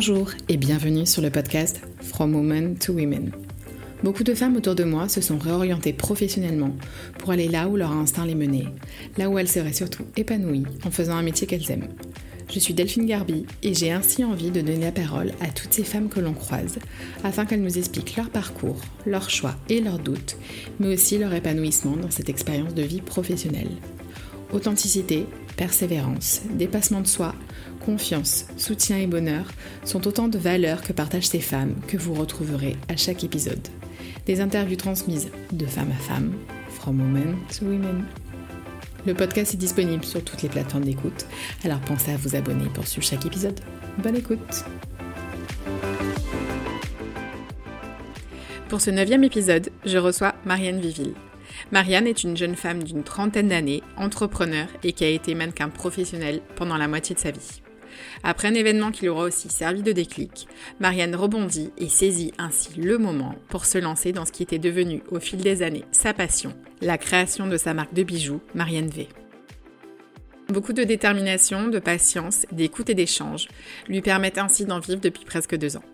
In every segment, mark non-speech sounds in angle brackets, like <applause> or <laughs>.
Bonjour et bienvenue sur le podcast From Women to Women. Beaucoup de femmes autour de moi se sont réorientées professionnellement pour aller là où leur instinct les menait, là où elles seraient surtout épanouies en faisant un métier qu'elles aiment. Je suis Delphine Garbi et j'ai ainsi envie de donner la parole à toutes ces femmes que l'on croise afin qu'elles nous expliquent leur parcours, leurs choix et leurs doutes, mais aussi leur épanouissement dans cette expérience de vie professionnelle. Authenticité, persévérance, dépassement de soi, confiance, soutien et bonheur sont autant de valeurs que partagent ces femmes que vous retrouverez à chaque épisode. Des interviews transmises de femme à femme, from women to women. Le podcast est disponible sur toutes les plateformes d'écoute, alors pensez à vous abonner pour suivre chaque épisode. Bonne écoute Pour ce neuvième épisode, je reçois Marianne Viville. Marianne est une jeune femme d'une trentaine d'années, entrepreneur et qui a été mannequin professionnel pendant la moitié de sa vie. Après un événement qui lui aura aussi servi de déclic, Marianne rebondit et saisit ainsi le moment pour se lancer dans ce qui était devenu au fil des années sa passion, la création de sa marque de bijoux, Marianne V. Beaucoup de détermination, de patience, d'écoute et d'échange lui permettent ainsi d'en vivre depuis presque deux ans.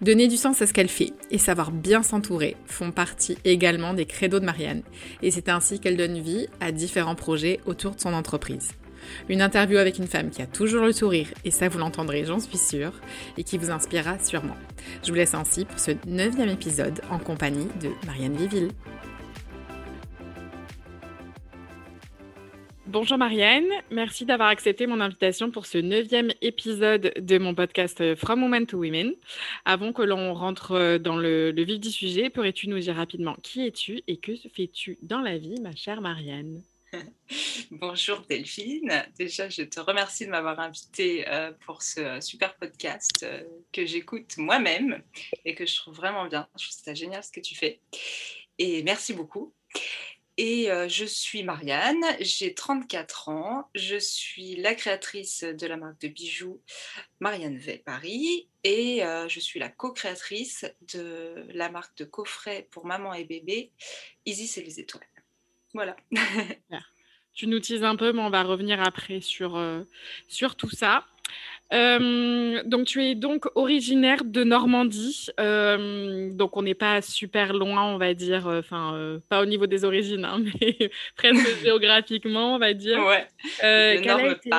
Donner du sens à ce qu'elle fait et savoir bien s'entourer font partie également des credos de Marianne, et c'est ainsi qu'elle donne vie à différents projets autour de son entreprise. Une interview avec une femme qui a toujours le sourire, et ça vous l'entendrez, j'en suis sûre, et qui vous inspirera sûrement. Je vous laisse ainsi pour ce neuvième épisode en compagnie de Marianne Viville. Bonjour Marianne, merci d'avoir accepté mon invitation pour ce neuvième épisode de mon podcast From Women to Women. Avant que l'on rentre dans le, vif du sujet, pourrais-tu nous dire rapidement qui es-tu et que fais-tu dans la vie, ma chère Marianne? <laughs> Bonjour Delphine. Déjà, je te remercie de m'avoir invitée euh, pour ce super podcast euh, que j'écoute moi-même et que je trouve vraiment bien. Je trouve ça génial ce que tu fais. Et merci beaucoup. Et euh, je suis Marianne, j'ai 34 ans, je suis la créatrice de la marque de bijoux Marianne V Paris et euh, je suis la co-créatrice de la marque de coffret pour maman et bébé Isis et les étoiles. Voilà. <laughs> tu nous tises un peu, mais on va revenir après sur, euh, sur tout ça. Euh, donc tu es donc originaire de Normandie, euh, donc on n'est pas super loin, on va dire, euh, enfin pas au niveau des origines, hein, <laughs> mais presque <laughs> géographiquement, on va dire. Ouais. été...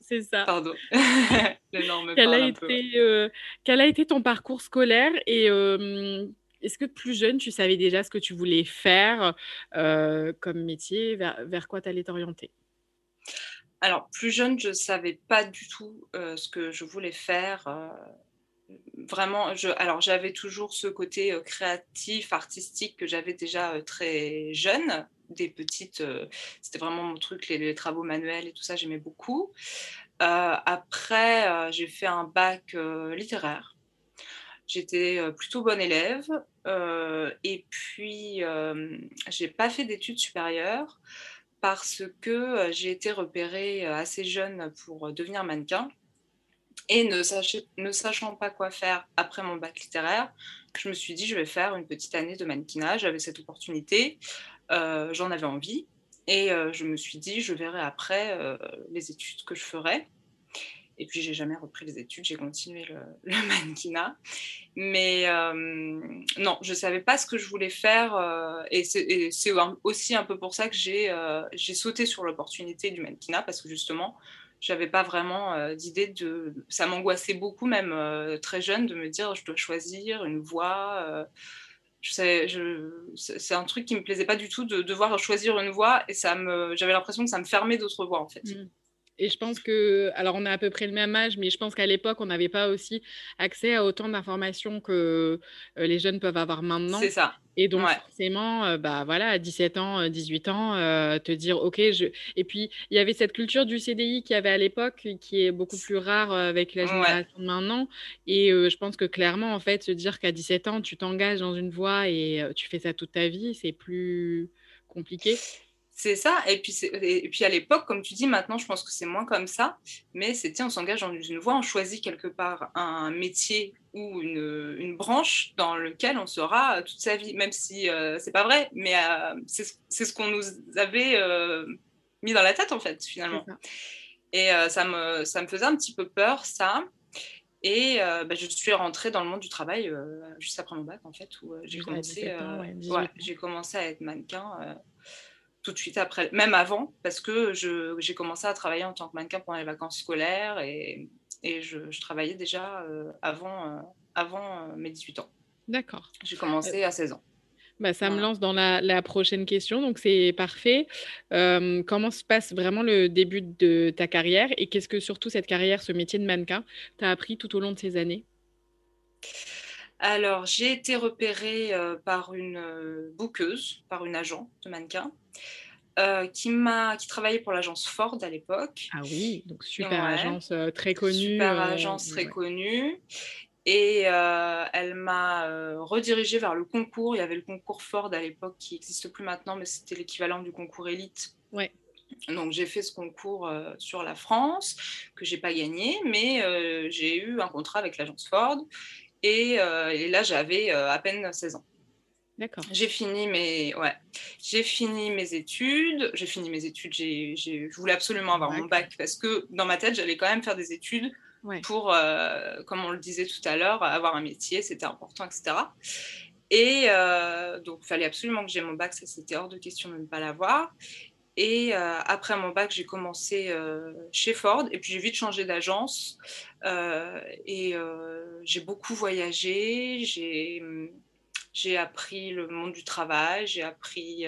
C'est ça. Pardon. quel, a été, quel a été ton parcours scolaire et est-ce que plus jeune, tu savais déjà ce que tu voulais faire comme métier, vers, quoi tu allais t'orienter? Alors, plus jeune, je ne savais pas du tout euh, ce que je voulais faire. Euh, vraiment, alors j'avais toujours ce côté euh, créatif, artistique que j'avais déjà très jeune. Des petites, c'était vraiment mon truc, les, travaux manuels et tout ça, j'aimais beaucoup. après, j'ai fait un bac littéraire. J'étais plutôt bonne élève. et puis, j'ai pas fait d'études supérieures parce que euh, j'ai été repérée euh, assez jeune pour euh, devenir mannequin. Et ne, ne, sachant pas quoi faire après mon bac littéraire, je me suis dit, je vais faire une petite année de mannequinat. J'avais cette opportunité, j'en avais envie. Et je me suis dit, je verrai après les études que je ferai. Et puis, j'ai jamais repris les études, j'ai continué le, <laughs> mannequinat. Mais euh, non, je ne savais pas ce que je voulais faire. Euh, et c'est aussi un peu pour ça que euh, j'ai sauté sur l'opportunité du mannequinat, parce que justement, j'avais pas vraiment d'idée de. Ça m'angoissait beaucoup, même très jeune, de me dire je dois choisir une voie. c'est un truc qui me plaisait pas du tout de devoir choisir une voie et j'avais l'impression que ça me fermait d'autres voies en fait. Mmh. Et je pense que, alors on a à peu près le même âge, mais je pense qu'à l'époque, on n'avait pas aussi accès à autant d'informations que euh, les jeunes peuvent avoir maintenant. C'est ça. Et donc, forcément, euh, bah, voilà, à 17 ans, 18 euh, ans, te dire, OK, je... Et puis, il y avait cette culture du CDI qu'il y avait à l'époque, qui est beaucoup plus rare avec la génération de maintenant. Et je pense que clairement, en fait, se dire qu'à 17 ans, tu t'engages dans une voie et tu fais ça toute ta vie, c'est plus compliqué. C'est ça. Et puis, et puis à l'époque, comme tu dis, maintenant, je pense que c'est moins comme ça. Mais c'était, on s'engage dans une voie, on choisit quelque part un métier ou une, une branche dans lequel on sera toute sa vie, même si euh, c'est pas vrai. Mais euh, c'est ce qu'on nous avait euh, mis dans la tête, en fait, finalement. Et ça, me, ça me faisait un petit peu peur, ça. Et bah, je suis rentrée dans le monde du travail juste après mon bac, en fait, où j'ai commencé, j'ai commencé à être mannequin tout de suite après, même avant, parce que j'ai commencé à travailler en tant que mannequin pendant les vacances scolaires et, et je, je, travaillais déjà avant, avant mes 18 ans. D'accord. J'ai commencé à 16 ans. Bah, ça me lance dans la, prochaine question, donc c'est parfait. Euh, comment se passe vraiment le début de ta carrière et qu'est-ce que surtout cette carrière, ce métier de mannequin, t'a appris tout au long de ces années? Alors, j'ai été repérée euh, par une euh, bouqueuse, par une agent de mannequin. Qui m'a qui travaillait pour l'agence Ford à l'époque. Ah oui, donc super agence très connue. Super agence très connue. Et euh, elle m'a euh, redirigée vers le concours. Il y avait le concours Ford à l'époque qui n'existe plus maintenant, mais c'était l'équivalent du concours élite. Ouais. Donc j'ai fait ce concours euh, sur la France que j'ai pas gagné, mais j'ai eu un contrat avec l'agence Ford et, et là j'avais à peine 16 ans. D'accord. J'ai fini mes ouais, j'ai fini mes études. J'ai fini mes études. J'ai, je voulais absolument avoir mon bac parce que dans ma tête j'allais quand même faire des études pour, euh, comme on le disait tout à l'heure, avoir un métier, c'était important, etc. Et euh, donc, il fallait absolument que j'ai mon bac, ça c'était hors de question de ne pas l'avoir. Et euh, après mon bac, j'ai commencé chez Ford et puis j'ai vite changé d'agence. et j'ai beaucoup voyagé, j'ai, j'ai appris le monde du travail, j'ai appris,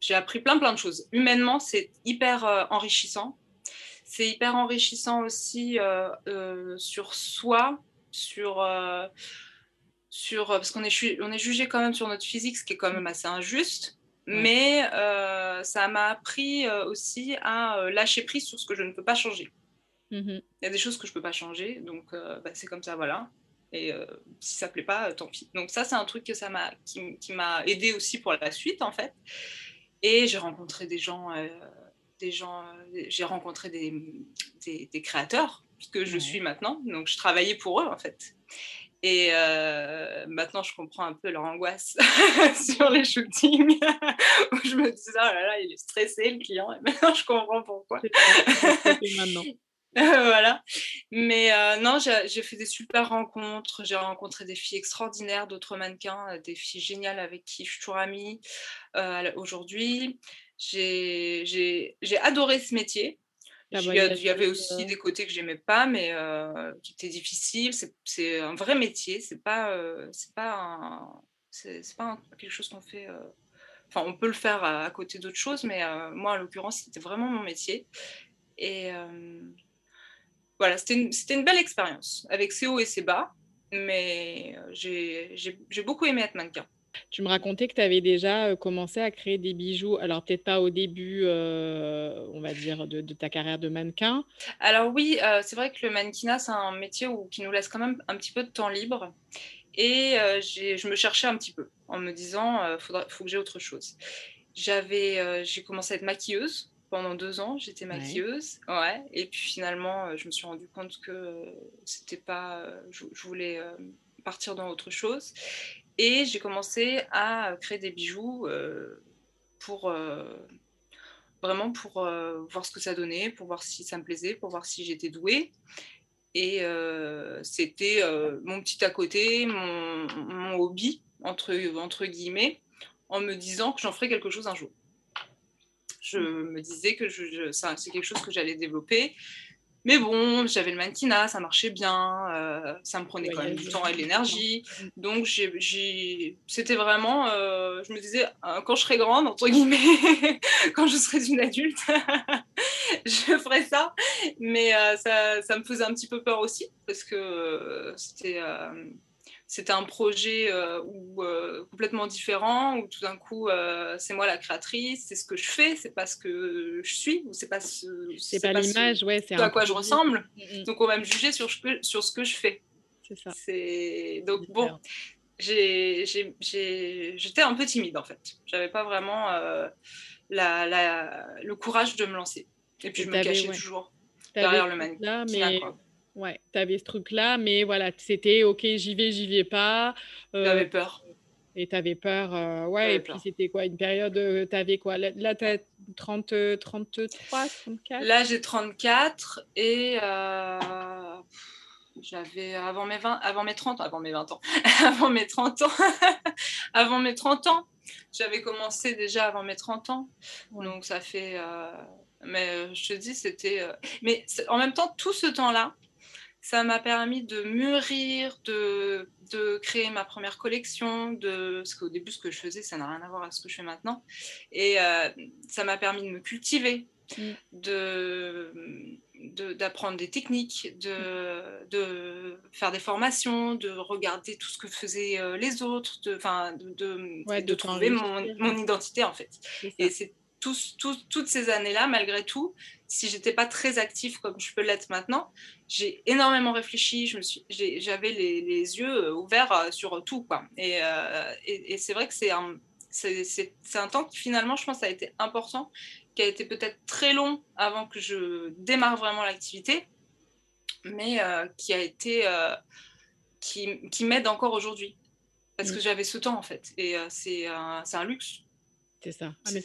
j'ai appris plein plein de choses. Humainement, c'est hyper enrichissant c'est hyper enrichissant aussi euh, euh, sur soi, sur, euh, sur parce qu'on est, on est jugé quand même sur notre physique, ce qui est quand même assez injuste. Mais ça m'a appris aussi à lâcher prise sur ce que je ne peux pas changer. Mm-hmm. Il y a des choses que je ne peux pas changer, donc bah, c'est comme ça, voilà. Et si ça ne plaît pas, tant pis. Donc ça, c'est un truc que ça m'a, qui, qui m'a aidé aussi pour la suite, en fait. Et j'ai rencontré des gens des gens, euh, j'ai rencontré des, des, créateurs, que je suis maintenant, donc je travaillais pour eux en fait. Et euh, maintenant, je comprends un peu leur angoisse <laughs> sur les shootings, <laughs> où je me disais, oh là là, il est stressé, le client, et maintenant je comprends pourquoi. maintenant. <laughs> <laughs> voilà. Mais euh, non, j'ai fait des super rencontres. J'ai rencontré des filles extraordinaires, d'autres mannequins, des filles géniales avec qui je suis toujours amie aujourd'hui. J'ai adoré ce métier. Il y, avait aussi des côtés que j'aimais pas, mais euh, qui étaient difficiles. C'est un vrai métier. C'est pas, euh, c'est pas, pas quelque chose qu'on fait. Euh, enfin, on peut le faire à, côté d'autres choses, mais moi, en l'occurrence, c'était vraiment mon métier. Et voilà, c'était une, une, belle expérience avec ses hauts et ses bas, mais j'ai beaucoup aimé être mannequin. Tu me racontais que tu avais déjà commencé à créer des bijoux, alors peut-être pas au début, on va dire, de, ta carrière de mannequin. Alors oui, c'est vrai que le mannequinat, c'est un métier où, qui nous laisse quand même un petit peu de temps libre. Et je me cherchais un petit peu en me disant, il faut que j'ai autre chose. J'avais, j'ai commencé à être maquilleuse pendant deux ans, j'étais maquilleuse, ouais. Et puis finalement, je me suis rendu compte que c'était pas, je, voulais partir dans autre chose. Et j'ai commencé à créer des bijoux euh, pour euh, vraiment pour euh, voir ce que ça donnait, pour voir si ça me plaisait, pour voir si j'étais douée. Et c'était mon petit à côté, mon, hobby, entre, entre guillemets, en me disant que j'en ferais quelque chose un jour. Je me disais que je, c'est quelque chose que j'allais développer. Mais bon, j'avais le mannequinat, ça marchait bien, euh, ça me prenait quand même du temps et de l'énergie. Donc, c'était vraiment, euh, je me disais, euh, quand je serai grande, entre guillemets, <laughs> quand je serai une adulte, <laughs> je ferai ça. Mais ça, ça, me faisait un petit peu peur aussi, parce que c'était c'était un projet euh, euh, complètement différent, où tout d'un coup, euh, c'est moi la créatrice, c'est ce que je fais, c'est pas ce que je suis, ou c'est pas ce, c'est pas, l'image, ouais, c'est à quoi je ressemble. Mm, mm. Donc, on va me juger sur, sur ce que je fais. C'est ça. C'est... Donc, bon, j'ai, j'étais un peu timide en fait. J'avais pas vraiment la, la, le courage de me lancer. Et puis, je me cachais toujours derrière le mannequin. Mais... Ouais, tu avais ce truc-là, mais voilà, c'était OK, j'y vais, j'y vais pas. Euh, J'avais peur. Et tu avais peur. Euh, ouais, et puis c'était quoi Une période, euh, tu avais quoi Là, tu as 30, 33, 34 Là, j'ai 34 et j'avais avant mes 20, avant mes 30, avant mes 20 ans, <laughs> avant mes 30 ans, <laughs> avant mes 30 ans, j'avais commencé déjà avant mes 30 ans. Donc ça fait. mais je te dis, c'était. mais en même temps, tout ce temps-là, ça m'a permis de mûrir, de, de, créer ma première collection, de, parce qu'au début, ce que je faisais, ça n'a rien à voir avec ce que je fais maintenant. Et euh, ça m'a permis de me cultiver, mm. de d'apprendre des techniques, de, de, faire des formations, de regarder tout ce que faisaient euh, les autres, de, de, de, trouver mon, mon, identité en fait. Et c'est toutes ces années-là, malgré tout, si j'étais pas très active comme je peux l'être maintenant, j'ai énormément réfléchi. J'avais les, les, yeux euh, ouverts euh, sur tout, quoi. Euh, et, et, c'est vrai que c'est un, c'est, un temps qui finalement, je pense, a été important, qui a été peut-être très long avant que je démarre vraiment l'activité, mais qui a été, qui, qui m'aide encore aujourd'hui parce que j'avais ce temps en fait. Et c'est c'est un luxe. C'est ça. Ah, mais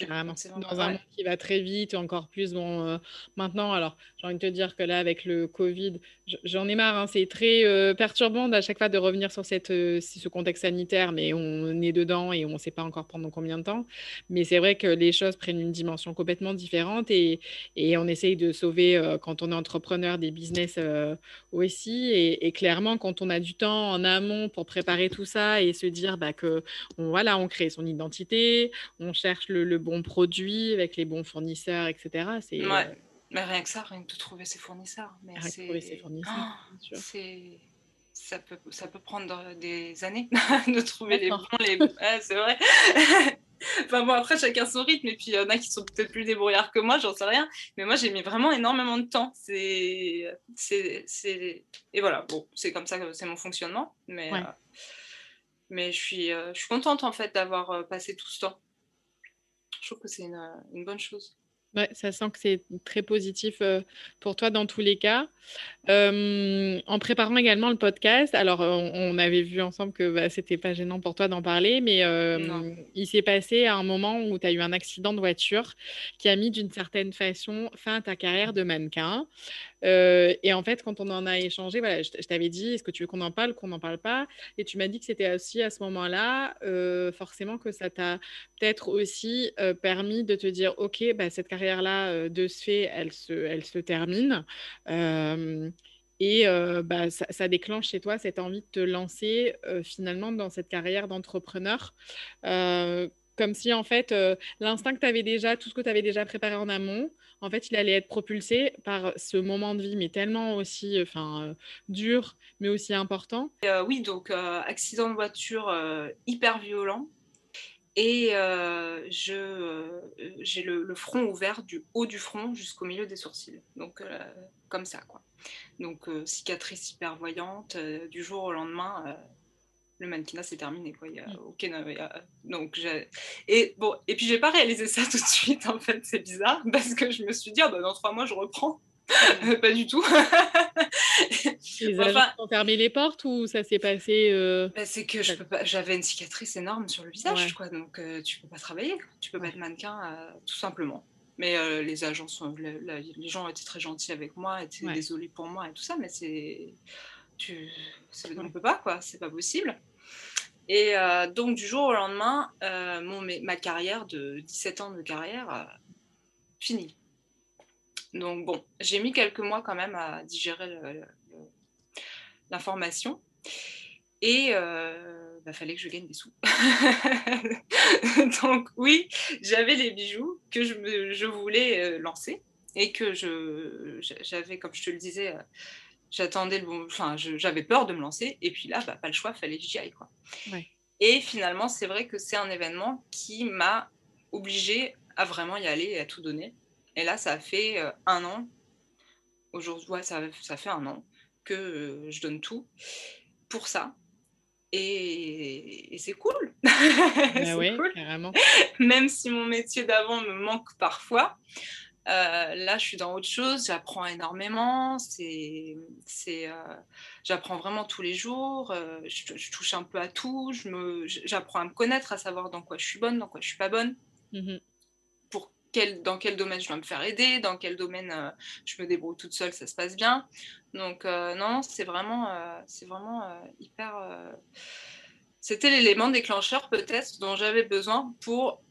dans un monde qui va très vite, encore plus. Bon, euh, maintenant, alors, j'ai envie de te dire que là, avec le Covid, j'en ai marre. Hein, c'est très euh, perturbant à chaque fois de revenir sur cette, euh, ce contexte sanitaire, mais on est dedans et on ne sait pas encore pendant combien de temps. Mais c'est vrai que les choses prennent une dimension complètement différente et, et on essaye de sauver, quand on est entrepreneur, des business aussi. Et, clairement, quand on a du temps en amont pour préparer tout ça et se dire bah, que on, voilà, on crée son identité, on cherche le, bon produit avec les bons fournisseurs, etc. C'est ouais. Mais rien que ça, rien que de trouver ses fournisseurs. Mais c'est... trouver ses fournisseurs, oh, Ça peut, ça peut prendre des années <laughs> de trouver les bons. Les... <laughs> c'est vrai. <laughs> enfin bon, après, chacun son rythme. Et puis, il y en a qui sont peut-être plus débrouillards que moi, j'en sais rien. Mais moi, j'ai mis vraiment énormément de temps. C'est... c'est, c'est... Et voilà, bon, c'est comme ça que c'est mon fonctionnement. Mais, euh, mais je, suis, euh, je suis contente, en fait, d'avoir euh, passé tout ce temps je trouve que c'est une, bonne chose. Ouais, ça sent que c'est très positif euh, pour toi dans tous les cas. Euh, en préparant également le podcast, alors on, avait vu ensemble que bah, c'était pas gênant pour toi d'en parler, mais euh, il s'est passé un moment où tu as eu un accident de voiture qui a mis d'une certaine façon fin à ta carrière de mannequin. Euh, et en fait, quand on en a échangé, voilà, je, t'avais dit, est-ce que tu veux qu'on en parle, qu'on n'en parle pas? Et tu m'as dit que c'était aussi à ce moment-là, euh, forcément, que ça t'a peut-être aussi euh, permis de te dire, OK, bah, cette carrière-là, de ce fait, elle se, elle se termine. et bah, ça, ça, déclenche chez toi cette envie de te lancer finalement dans cette carrière d'entrepreneur comme si en fait l'instinct que tu avais déjà, tout ce que tu avais déjà préparé en amont, en fait, il allait être propulsé par ce moment de vie, mais tellement aussi enfin, euh, dur, mais aussi important. Euh, oui, donc euh, accident de voiture hyper violent. Et je, j'ai le, front ouvert du haut du front jusqu'au milieu des sourcils. Donc, comme ça, quoi. Donc, cicatrice hyper voyante. du jour au lendemain, le mannequinat c'est terminé quoi. Il y a mm. donc et bon et puis j'ai pas réalisé ça <laughs> tout de suite en fait c'est bizarre parce que je me suis dit ah, bah, dans trois mois je reprends. Mm. pas du tout. Les agents ont fermé les portes ou ça s'est passé euh, bah, c'est que je peux pas j'avais une cicatrice énorme sur le visage quoi donc euh, tu peux pas travailler tu peux pas être mannequin euh, tout simplement. Mais les agents sont les gens étaient très gentils avec moi étaient désolés pour moi et tout ça mais c'est tu on ne peut pas quoi c'est pas possible et euh, donc, du jour au lendemain, euh, mon, ma carrière de 17 ans de carrière, euh, finie. Donc, bon, j'ai mis quelques mois quand même à digérer l'information. Et il bah, fallait que je gagne des sous. <laughs> donc, oui, j'avais les bijoux que je, je voulais lancer et que j'avais, comme je te le disais, j'attendais le bon, enfin, j'avais peur de me lancer, et puis là, bah, pas le choix, fallait que j'y aille, quoi. Et finalement, c'est vrai que c'est un événement qui m'a obligée à vraiment y aller et à tout donner. Et là, ça a fait euh, un an, aujourd'hui, ouais, ça, ça, fait un an que euh, je donne tout pour ça. Et, c'est cool. <laughs> Oui, cool. Carrément. <laughs> Même si mon métier d'avant me manque parfois, là, je suis dans autre chose, j'apprends énormément, c'est, c'est, j'apprends vraiment tous les jours, je, touche un peu à tout, je me, j'apprends à me connaître, à savoir dans quoi je suis bonne, dans quoi je suis pas bonne. Mmh dans quel domaine je dois me faire aider, dans quel domaine euh, je me débrouille toute seule, ça se passe bien. Donc euh, non, c'est vraiment, euh, c'est vraiment hyper. C'était l'élément déclencheur peut-être dont j'avais besoin pour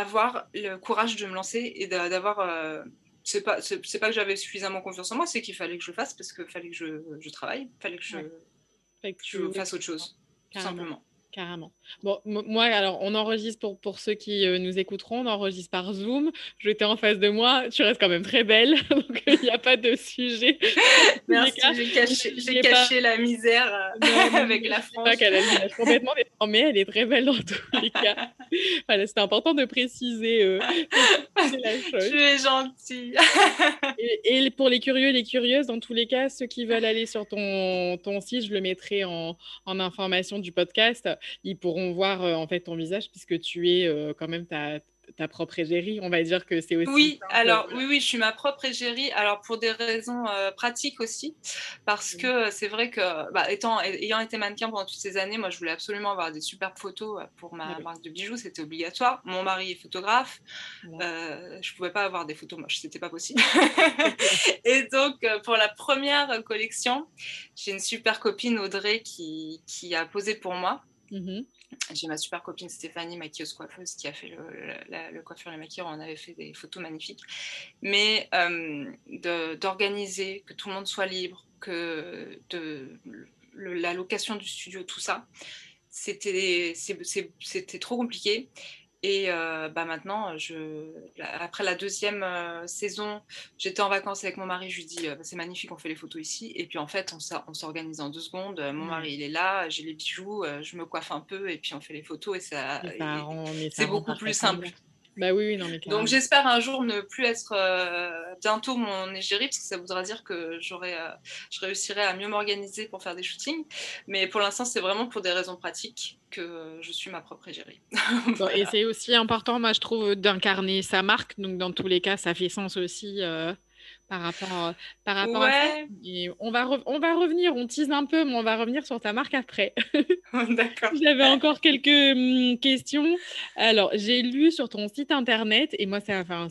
avoir le courage de me lancer et d'avoir. c'est pas, c'est, pas que j'avais suffisamment confiance en moi, c'est qu'il fallait que je le fasse parce qu'il fallait que je, je travaille, il fallait que je, je fasse autre chose, tout simplement. Carrément. Bon, moi, alors, on enregistre pour, pour ceux qui euh, nous écouteront, on enregistre par Zoom. Je t'ai en face de moi, tu restes quand même très belle, <laughs> donc il n'y a pas de sujet. <laughs> Merci, j'ai caché, la misère euh, <laughs> avec la France. Pas qu'elle a complètement déformée, elle est très belle dans tous les cas. voilà, c'était important de préciser, euh, la chose. Tu es gentille. et, et, pour les curieux et les curieuses, dans tous les cas, ceux qui veulent aller sur ton, ton site, je le mettrai en, en information du podcast ils pourront voir en fait ton visage puisque tu es quand même ta, ta propre égérie. On va dire que c'est aussi. Oui, alors oui, oui, je suis ma propre égérie. Alors pour des raisons euh, pratiques aussi, parce que c'est vrai que, bah, étant, ayant été mannequin pendant toutes ces années, moi je voulais absolument avoir des superbes photos euh, pour ma marque de bijoux, c'était obligatoire. Mon mari est photographe, euh, je pouvais pas avoir des photos moches, c'était pas possible. <laughs> <laughs> Et donc euh, pour la première collection, j'ai une super copine Audrey qui, qui a posé pour moi. Mmh j'ai ma super copine Stéphanie, maquilleuse coiffeuse, qui a fait le, le coiffure et maquilleur. On avait fait des photos magnifiques. Mais euh, d'organiser, que tout le monde soit libre, que la location du studio, tout ça, c'était trop compliqué. Et euh, bah maintenant, je, après la deuxième euh, saison, j'étais en vacances avec mon mari. Je lui dis euh, c'est magnifique, on fait les photos ici. Et puis en fait, on s'organise en deux secondes. Mon mari, il est là, j'ai les bijoux, je me coiffe un peu et puis on fait les photos. Et ça, c'est beaucoup plus simple. Bah oui, non, mais Donc j'espère un jour ne plus être euh, bientôt mon égérie, parce que ça voudra dire que j'aurai, euh, je réussirai à mieux m'organiser pour faire des shootings. Mais pour l'instant, c'est vraiment pour des raisons pratiques que je suis ma propre égérie. <laughs> Et c'est aussi important, moi, je trouve, d'incarner sa marque. Donc dans tous les cas, ça fait sens aussi. Euh, par rapport, par rapport à ça. Et on, va on va revenir, on tease un peu, mais on va revenir sur ta marque après. <laughs> <laughs> D'accord. J'avais encore quelques hum, questions. Alors, j'ai lu sur ton site internet, et moi, c'est enfin,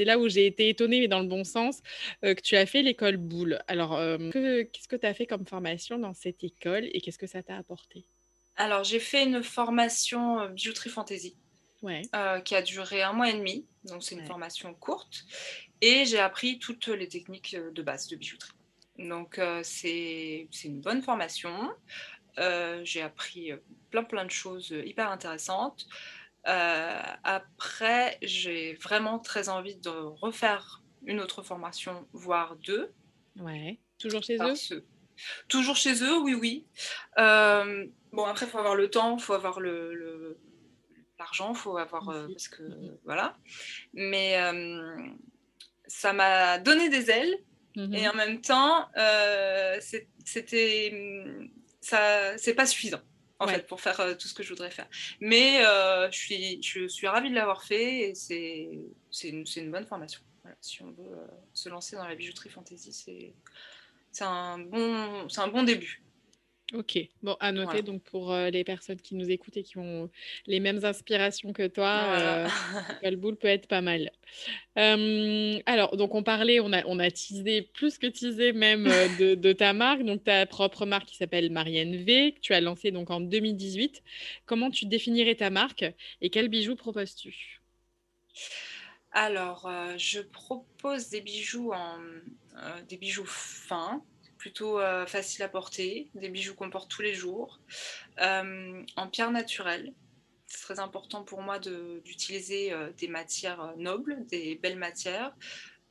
là où j'ai été étonnée, mais dans le bon sens, euh, que tu as fait l'école Boule. Alors, euh, qu'est-ce que tu as fait comme formation dans cette école et qu'est-ce que ça t'a apporté? Alors, j'ai fait une formation euh, bijouterie fantasy. qui a duré un mois et demi, donc c'est une formation courte. Et j'ai appris toutes les techniques euh, de base de bijouterie. Donc euh, c'est une bonne formation. Euh, j'ai appris plein plein de choses hyper intéressantes. après, j'ai vraiment très envie de refaire une autre formation, voire deux. Ouais. Toujours chez eux? Toujours chez eux, oui, oui. bon, après, il faut avoir le temps, il faut avoir le, l'argent, il faut avoir... parce que, voilà. Mais ça m'a donné des ailes. Mhm. Et en même temps, euh, c'était, ça, c'est pas suffisant en fait pour faire euh, tout ce que je voudrais faire. Mais euh, je suis, je suis ravie de l'avoir fait et c'est, c'est une, une, bonne formation. si on veut se lancer dans la bijouterie fantasy, c'est, c'est un bon, c'est un bon début. Ok, bon, à noter donc pour euh, les personnes qui nous écoutent et qui ont les mêmes inspirations que toi, <laughs> le boule peut être pas mal. alors, donc on parlait, on a, on a teasé, plus que teasé même de, <laughs> de, ta marque, donc ta propre marque qui s'appelle Marianne V, que tu as lancée donc en 2018. Comment tu définirais ta marque et quels bijoux proposes-tu? Alors, je propose des bijoux en des bijoux fins plutôt euh, facile à porter, des bijoux qu'on porte tous les jours, euh, en pierre naturelle. C'est très important pour moi d'utiliser euh, des matières nobles, des belles matières.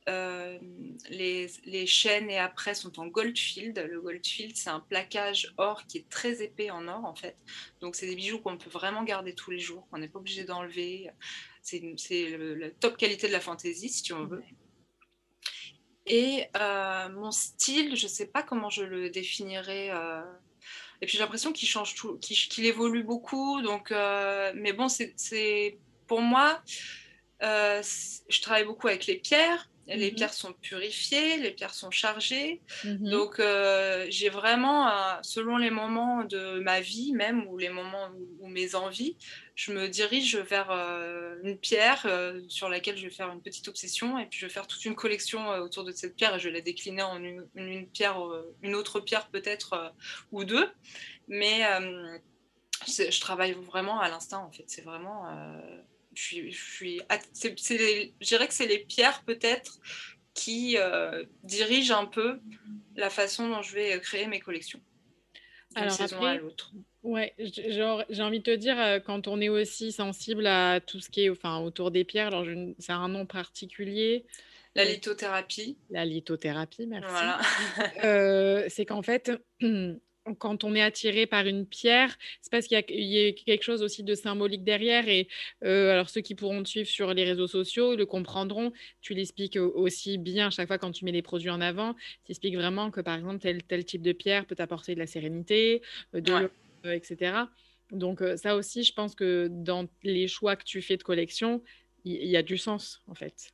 les, chaînes et après sont en goldfield. Le goldfield, c'est un plaquage or qui est très épais en or en fait. Donc c'est des bijoux qu'on peut vraiment garder tous les jours, qu'on n'est pas obligé d'enlever. C'est la top qualité de la fantaisie si on veut. Et euh, mon style, je ne sais pas comment je le définirais. Euh, et puis j'ai l'impression qu'il change tout, qu'il évolue beaucoup. Donc, euh, mais bon, c'est pour moi, je travaille beaucoup avec les pierres. Les mmh pierres sont purifiées, les pierres sont chargées. Mmh Donc, euh, j'ai vraiment, euh, selon les moments de ma vie, même, ou les moments où, mes envies, je me dirige vers euh, une pierre sur laquelle je vais faire une petite obsession. Et puis, je vais faire toute une collection autour de cette pierre et je vais la décliner en une, pierre, une autre pierre peut-être, ou deux. Mais je travaille vraiment à l'instant, en fait. C'est vraiment je suis, je, je dirais que c'est les pierres peut-être qui euh, dirigent un peu la façon dont je vais créer mes collections. Alors saison après, à l'autre. Ouais, genre, j'ai envie de te dire, euh, quand on est aussi sensible à tout ce qui est enfin, autour des pierres, alors c'est un nom particulier. La lithothérapie. La lithothérapie, merci. Voilà. <laughs> euh, c'est qu'en fait, <clears throat> quand on est attiré par une pierre, c'est parce qu'il y, a quelque chose aussi de symbolique derrière. Et euh, alors, ceux qui pourront te suivre sur les réseaux sociaux le comprendront. Tu l'expliques aussi bien chaque fois quand tu mets des produits en avant. Tu expliques vraiment que, par exemple, tel, tel type de pierre peut apporter de la sérénité, euh, euh, etc. Donc, ça aussi, je pense que dans les choix que tu fais de collection, il y a du sens, en fait.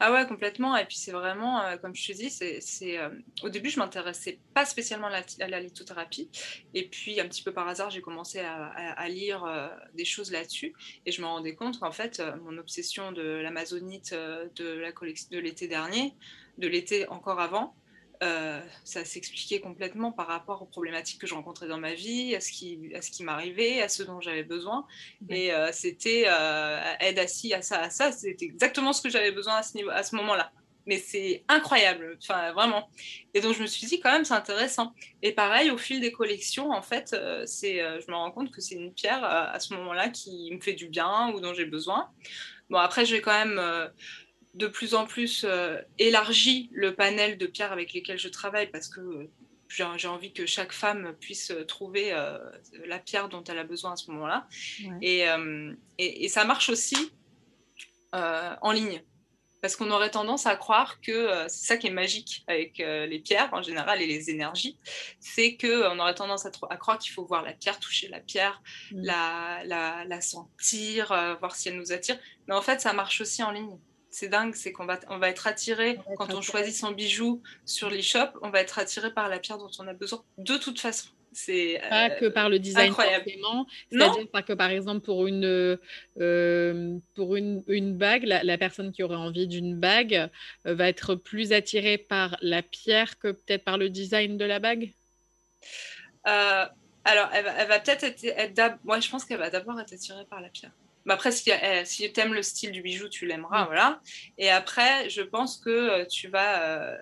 Ah ouais, complètement. Et puis c'est vraiment, euh, comme je te dis, c'est, euh, au début, je m'intéressais pas spécialement à la, lithothérapie. Et puis, un petit peu par hasard, j'ai commencé à, lire euh, des choses là-dessus. Et je me rendais compte qu'en fait, mon obsession de l'amazonite de, la de l'été dernier, de l'été encore avant, euh, ça s'expliquait complètement par rapport aux problématiques que je rencontrais dans ma vie, à ce qui, à ce qui m'arrivait, à ce dont j'avais besoin. Et euh, c'était euh, aide assis à ça, à ça. C'était exactement ce que j'avais besoin à ce, niveau, à ce moment-là. Mais c'est incroyable, enfin vraiment. Et donc je me suis dit quand même c'est intéressant. Et pareil au fil des collections, en fait, c'est, je me rends compte que c'est une pierre à ce moment-là qui me fait du bien ou dont j'ai besoin. Bon après je vais quand même de plus en plus euh, élargi le panel de pierres avec lesquelles je travaille parce que j'ai envie que chaque femme puisse trouver euh, la pierre dont elle a besoin à ce moment-là. Euh, et, et, ça marche aussi en ligne. Parce qu'on aurait tendance à croire que c'est ça qui est magique avec les pierres en général et les énergies, c'est qu'on aurait tendance à, à croire qu'il faut voir la pierre, toucher la pierre, mm. la, la, la, sentir, voir si elle nous attire. Mais en fait, ça marche aussi en ligne c'est dingue, c'est qu'on va, on va être attiré, quand on choisit son bijou sur l'e-shop, on va être attiré par la pierre dont on a besoin de toute façon. C'est pas que par le design incroyable. c'est-à-dire que par exemple pour une euh, pour une, une bague, la, personne qui aurait envie d'une bague euh, va être plus attirée par la pierre que peut-être par le design de la bague? Euh, alors, elle va, peut-être être, moi je pense qu'elle va d'abord être attirée par la pierre. Bah, après, si, si tu aimes le style du bijou, tu l'aimeras, voilà. Et après, je pense que euh, tu vas, euh,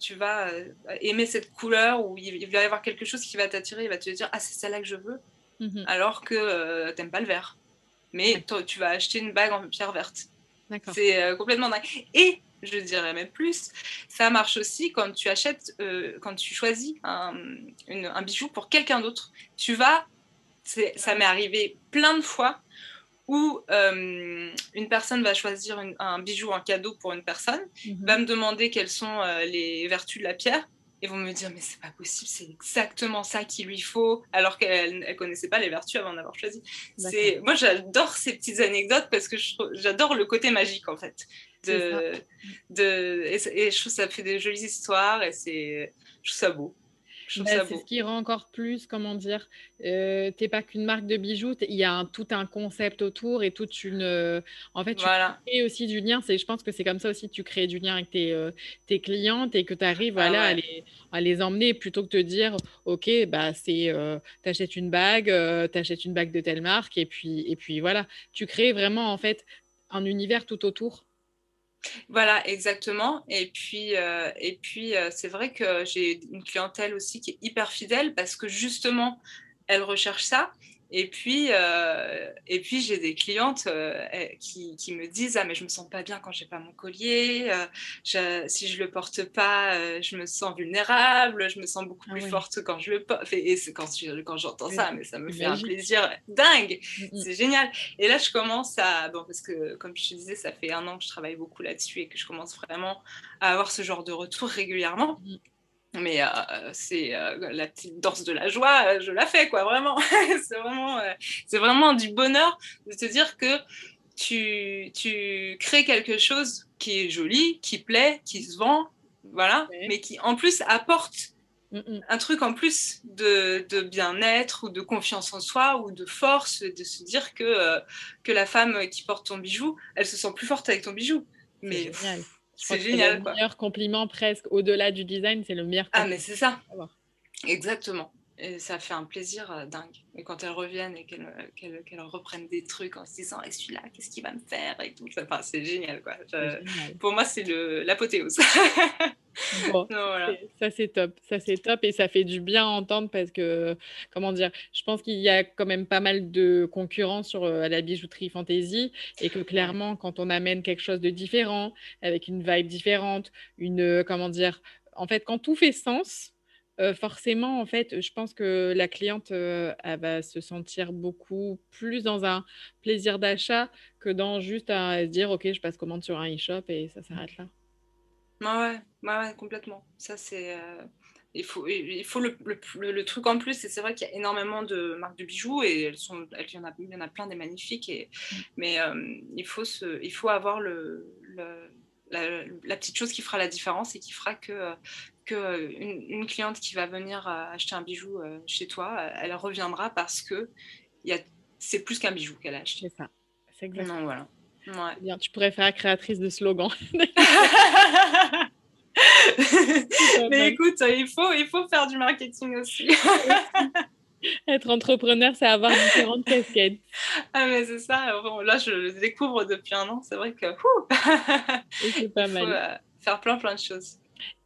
tu vas euh, aimer cette couleur où il, va y avoir quelque chose qui va t'attirer, il va te dire ah c'est celle-là que je veux, mhm. alors que tu t'aimes pas le vert. Mais tu vas acheter une bague en pierre verte. C'est complètement dingue. Et je dirais même plus, ça marche aussi quand tu achètes, quand tu choisis un, un bijou pour quelqu'un d'autre. Tu vas, ça m'est arrivé plein de fois où euh, une personne va choisir un bijou en cadeau pour une personne, mhm. va me demander quelles sont euh, les vertus de la pierre, et vont me dire mais c'est pas possible, c'est exactement ça qu'il lui faut, alors qu'elle ne connaissait pas les vertus avant d'avoir choisi. C'est moi j'adore ces petites anecdotes parce que j'adore le côté magique en fait. De, de, et, et, je trouve ça fait des jolies histoires et c'est je trouve ça beau. Bah, c'est ce qui rend encore plus, comment dire, euh, t'es pas qu'une marque de bijoux, il y a un, tout un concept autour et toute une. Euh, en fait, tu crées aussi du lien. Je pense que c'est comme ça aussi que tu crées du lien avec tes, euh, tes clientes et que tu arrives ah voilà, à, les, à, les, emmener plutôt que de te dire, OK, bah, c'est, euh, t'achètes une bague, t'achètes une bague de telle marque et puis, et puis voilà. Tu crées vraiment, en fait, un univers tout autour. Voilà, exactement. Et puis, euh, euh, c'est vrai que j'ai une clientèle aussi qui est hyper fidèle parce que justement, elle recherche ça. Et puis, euh, et puis j'ai des clientes euh, qui, qui, me disent ah mais je me sens pas bien quand j'ai pas mon collier. Euh, je, si je le porte pas, je me sens vulnérable. Je me sens beaucoup ah plus forte quand je le porte. Et c'est quand, quand j'entends ça, mais ça me fait un plaisir dingue. Mm, mm. C'est génial. Et là je commence à bon parce que comme je te disais, ça fait un an que je travaille beaucoup là-dessus et que je commence vraiment à avoir ce genre de retour régulièrement. Mais euh, c'est euh, la petite danse de la joie, euh, je la fais, quoi, vraiment. <laughs> c'est vraiment, c'est vraiment du bonheur de te dire que tu, tu crées quelque chose qui est joli, qui plaît, qui se vend, voilà, mais qui en plus apporte mm, mm. un truc en plus de, de bien-être ou de confiance en soi ou de force, de se dire que, que la femme qui porte ton bijou, elle se sent plus forte avec ton bijou. Mais c'est génial. Le meilleur compliment presque au-delà du design, c'est le meilleur compliment. Ah, mais c'est ça. Exactement. Et ça fait un plaisir euh, dingue. Et quand elles reviennent et qu'elles reprennent des trucs en se disant Et celui-là, qu'est-ce qu'il va me faire et tout? Enfin, c'est génial, quoi. Pour moi, c'est l'apothéose. <laughs> bon, <laughs> ça c'est top, ça c'est top et ça fait du bien à entendre parce que, comment dire, je pense qu'il y a quand même pas mal de concurrence sur euh, la bijouterie fantasy et que clairement, quand on amène quelque chose de différent, avec une vibe différente, une, euh, comment dire, en fait, quand tout fait sens, forcément, en fait, je pense que la cliente, elle va se sentir beaucoup plus dans un plaisir d'achat que dans juste à se dire: «OK, je passe commande sur un e-shop» et ça s'arrête là. Ouais, ouais, complètement. Ça, c'est, il faut il faut le le truc en plus et c'est vrai qu'il y a énormément de marques de bijoux et elles sont il y en a il y en a plein des magnifiques et mmh. mais il faut se il faut avoir le la, petite chose qui fera la différence et qui fera que, que une, cliente qui va venir euh, acheter un bijou euh, chez toi, euh, elle reviendra parce que c'est plus qu'un bijou qu'elle a acheté. C'est ça. C'est exactement. Non, voilà. Ouais. Bien, tu pourrais faire créatrice de slogan. <laughs> <laughs> Mais écoute, il faut, il faut faire du marketing <laughs> aussi. Être entrepreneur, c'est avoir différentes casquettes. Ah, mais c'est ça. là, je le découvre depuis un an. C'est vrai que. c'est pas mal. Faut, euh, faire plein, plein de choses.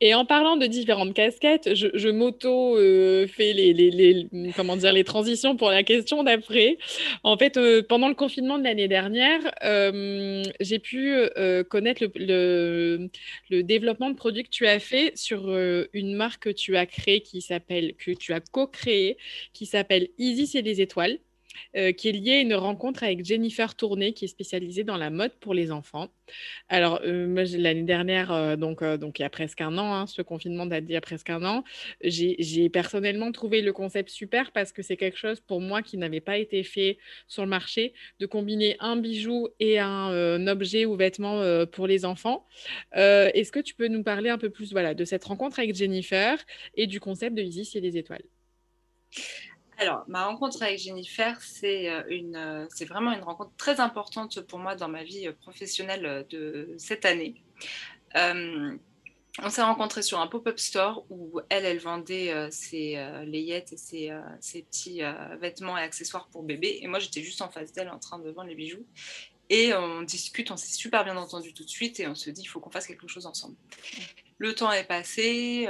Et en parlant de différentes casquettes, je, m'auto euh, fais les, les, comment les transitions pour la question d'après. En fait, euh, pendant le confinement de l'année dernière, euh, j'ai pu connaître le, développement de produits que tu as fait sur une marque que tu as créée qui s'appelle, que tu as co-créée, qui s'appelle Easy c'est les étoiles. Euh, qui est lié à une rencontre avec Jennifer Tourné, qui est spécialisée dans la mode pour les enfants. Alors, euh, l'année dernière, euh, donc, donc il y a presque un an, hein, ce confinement date d'il y a presque un an, j'ai personnellement trouvé le concept super parce que c'est quelque chose pour moi qui n'avait pas été fait sur le marché, de combiner un bijou et un objet ou vêtement pour les enfants. Est-ce que tu peux nous parler un peu plus voilà, de cette rencontre avec Jennifer et du concept de Isis et les étoiles? Alors, ma rencontre avec Jennifer, c'est euh, euh, c'est vraiment une rencontre très importante pour moi dans ma vie euh, professionnelle de cette année. on s'est rencontrés sur un pop-up store où elle, elle vendait ses layettes et ses, ses petits vêtements et accessoires pour bébé. Et moi, j'étais juste en face d'elle en train de vendre les bijoux. Et on discute, on s'est super bien entendu tout de suite et on se dit, il faut qu'on fasse quelque chose ensemble. Le temps est passé,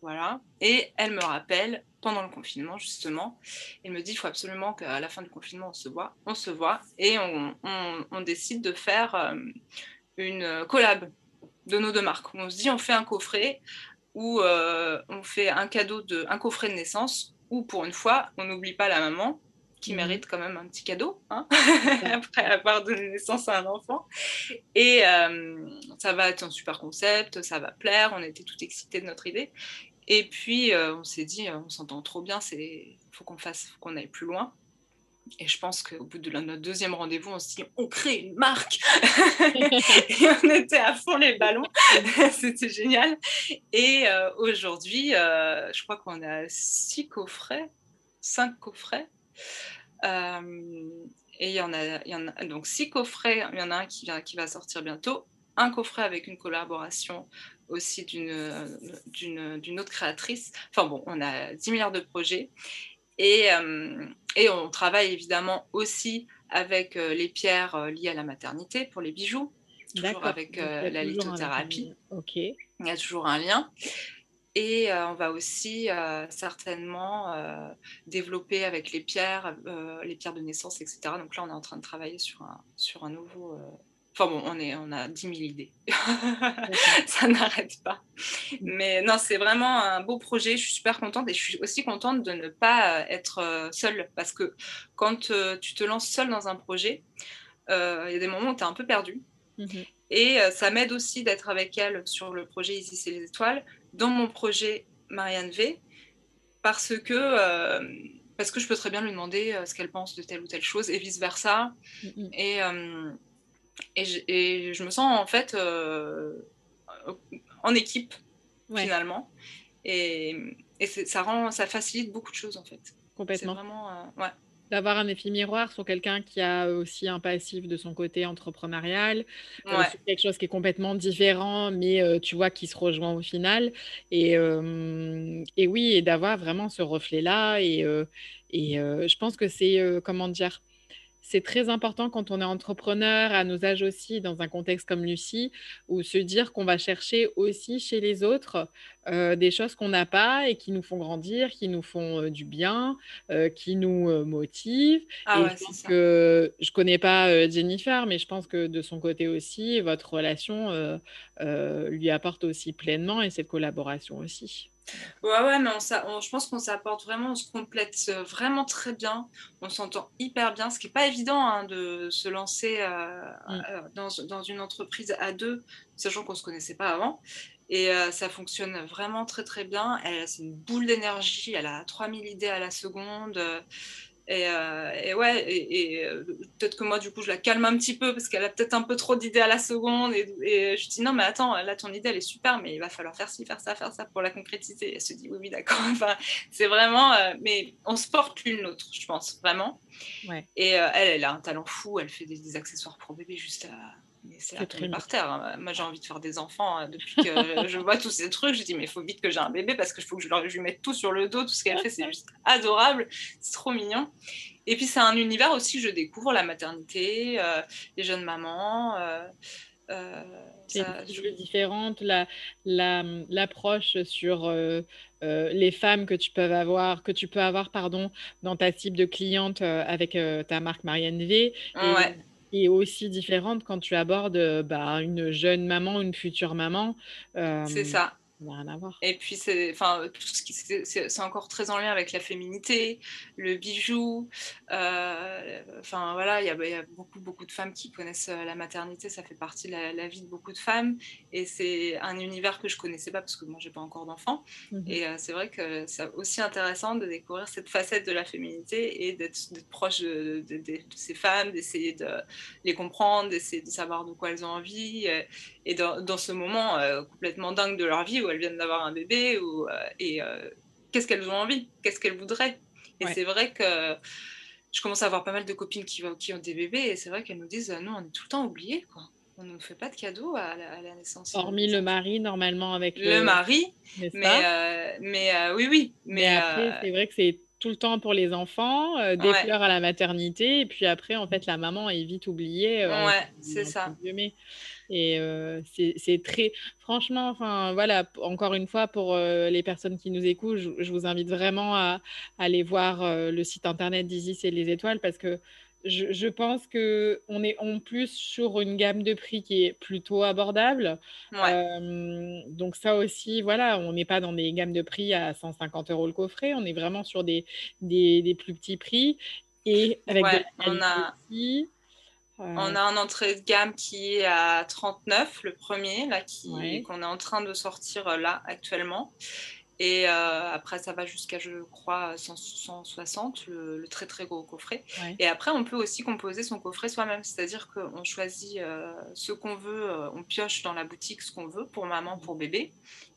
voilà. Et elle me rappelle, pendant le confinement, justement, elle me dit, il faut absolument qu'à la fin du confinement, on se voit. On se voit et on, décide de faire euh, une collab de nos deux marques. On se dit, on fait un coffret où euh, on fait un cadeau, de, un coffret de naissance, où pour une fois, on n'oublie pas la maman, qui mhm. mérite quand même un petit cadeau, hein, <laughs> après avoir donné naissance à un enfant. Et euh, ça va être un super concept, ça va plaire, on était tout excités de notre idée. Et puis, euh, on s'est dit, on s'entend trop bien, il faut qu'on fasse, faut qu'on aille plus loin. Et je pense qu'au bout de notre deuxième rendez-vous, on s'est dit, on crée une marque. <laughs> et on était à fond les ballons. <laughs> C'était génial. Et euh, aujourd'hui, euh, je crois qu'on a six coffrets, cinq coffrets. et il y, en a, y en a donc six coffrets. Il y en a un qui va sortir bientôt. Un coffret avec une collaboration aussi d'une autre créatrice. Enfin bon, on a 10 milliards de projets. Et, euh, et on travaille évidemment aussi avec euh, les pierres euh, liées à la maternité pour les bijoux, toujours avec la lithothérapie. Ok. Il y a toujours un lien. Et on va aussi certainement développer avec les pierres, les pierres de naissance, etc. Donc là, on est en train de travailler sur un, sur un nouveau Enfin bon, on, est, on a 10 000 idées. <laughs> ça n'arrête pas. Mais non, c'est vraiment un beau projet. Je suis super contente et je suis aussi contente de ne pas être euh, seule parce que quand euh, tu te lances seule dans un projet, euh, il y a des moments où tu es un peu perdu. Mhm. Et ça m'aide aussi d'être avec elle sur le projet Ici, c'est les étoiles, dans mon projet Marianne V, parce que parce que je peux très bien lui demander ce qu'elle pense de telle ou telle chose et vice versa. Mm, mm. Et, et, je, et, je, me sens en fait en équipe finalement. Et, et ça rend, ça facilite beaucoup de choses en fait. Complètement. Ouais d'avoir un effet miroir sur quelqu'un qui a aussi un passif de son côté entrepreneurial, euh, quelque chose qui est complètement différent, mais euh, tu vois, qui se rejoint au final. Et, euh, et oui, et d'avoir vraiment ce reflet-là. Et, et je pense que c'est, comment dire, c'est très important quand on est entrepreneur, à nos âges aussi, dans un contexte comme Lucie, où se dire qu'on va chercher aussi chez les autres euh, des choses qu'on n'a pas et qui nous font grandir, qui nous font euh, du bien, euh, qui nous motivent. Ah et je pense que je connais pas Jennifer, mais je pense que de son côté aussi, votre relation lui apporte aussi pleinement et cette collaboration aussi. Ouais, ouais, mais on, je pense qu'on s'apporte vraiment, on se complète euh, vraiment très bien, on s'entend hyper bien, ce qui n'est pas évident hein, de se lancer euh, mm. euh, dans, dans, une entreprise à deux, sachant qu'on ne se connaissait pas avant. Et ça fonctionne vraiment très très bien. C'est une boule d'énergie, elle a 3000 idées à la seconde. Euh, et, ouais, et, euh, peut-être que moi, du coup, je la calme un petit peu parce qu'elle a peut-être un peu trop d'idées à la seconde. Et, je dis non, mais attends, là, ton idée, elle est super, mais il va falloir faire ci, faire ça, faire ça pour la concrétiser. elle se dit oui, oui, d'accord. <laughs> Enfin, c'est vraiment, euh, mais on se porte l'une l'autre, je pense, vraiment. Ouais. Et elle, elle a un talent fou. Elle fait des, des accessoires pour bébé juste à c'est tomber par terre. Hein. Moi, j'ai envie de faire des enfants hein, depuis que je vois tous ces trucs. Je dis, mais il faut vite que j'ai un bébé parce qu'il faut que je, leur, lui mette tout sur le dos. Tout ce qu'elle fait, c'est juste adorable. C'est trop mignon. Et puis, c'est un univers aussi, je découvre la maternité, euh, les jeunes mamans. Euh, euh, c'est je... différente, l'approche la, sur euh, les femmes que tu peux avoir, que tu peux avoir pardon, dans ta cible de cliente avec ta marque Marianne V. ouais est aussi différente quand tu abordes bah, une jeune maman, une future maman. c'est ça. Rien à voir. Et puis, c'est, enfin, tout ce qui, c'est, encore très en lien avec la féminité, le bijou. Euh, enfin, voilà, il y, y, a beaucoup, beaucoup de femmes qui connaissent euh, la maternité. Ça fait partie de la, vie de beaucoup de femmes. Et c'est un univers que je connaissais pas parce que moi, j'ai pas encore d'enfant. Mmh et euh, c'est vrai que c'est aussi intéressant de découvrir cette facette de la féminité et d'être, proche de, de, de, ces femmes, d'essayer de les comprendre, d'essayer de savoir de quoi elles ont envie. Et, dans, dans, ce moment complètement dingue de leur vie où elles viennent d'avoir un bébé ou, euh, et euh, qu'est-ce qu'elles ont envie, qu'est-ce qu'elles voudraient? Et c'est vrai que je commence à avoir pas mal de copines qui, qui ont des bébés et c'est vrai qu'elles nous disent nous on est tout le temps oubliés quoi. On ne fait pas de cadeaux à la, naissance. Hormis le mari, normalement, avec le, mari. Mais, euh, mais oui, oui. Mais, après, c'est vrai que c'est tout le temps pour les enfants, des fleurs à la maternité, et puis après, en fait, la maman est vite oubliée. ouais, c'est ça. Et c'est très, franchement, enfin voilà, encore une fois, pour les personnes qui nous écoutent, je, vous invite vraiment à, aller voir le site internet d'Isis et les étoiles parce que je, je pense qu'on est en plus sur une gamme de prix qui est plutôt abordable. donc ça aussi, voilà, on n'est pas dans des gammes de prix à 150 euros le coffret, on est vraiment sur des, des, des plus petits prix. Et avec ouais, on a... Aussi, on a un entrée de gamme qui est à 39, le premier, là, qui, qu'on est en train de sortir euh, là actuellement. Et euh, après, ça va jusqu'à, je crois, 160, le, très très gros coffret. Et après, on peut aussi composer son coffret soi-même, c'est-à-dire qu'on choisit euh, ce qu'on veut, on pioche dans la boutique ce qu'on veut pour maman, pour bébé,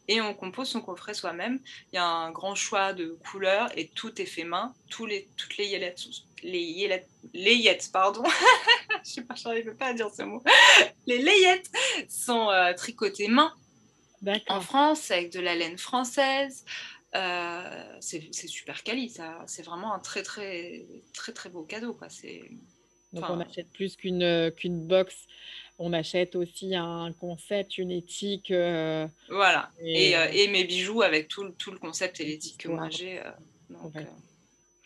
et on compose son coffret soi-même. Il y a un grand choix de couleurs et tout est fait main. Tous les, toutes les yélettes, les yélettes, les yettes, pardon. <laughs> <laughs> Je sais pas, pas à dire ce mot. Les layettes sont euh, tricotées main en France avec de la laine française. Euh, c'est super quali, ça. C'est vraiment un très très très très beau cadeau, quoi. C'est donc on achète plus qu'une qu'une box on achète aussi un concept, une éthique. Euh, voilà, et, euh, et, mes bijoux avec tout, tout le concept et l'éthique que moi j'ai.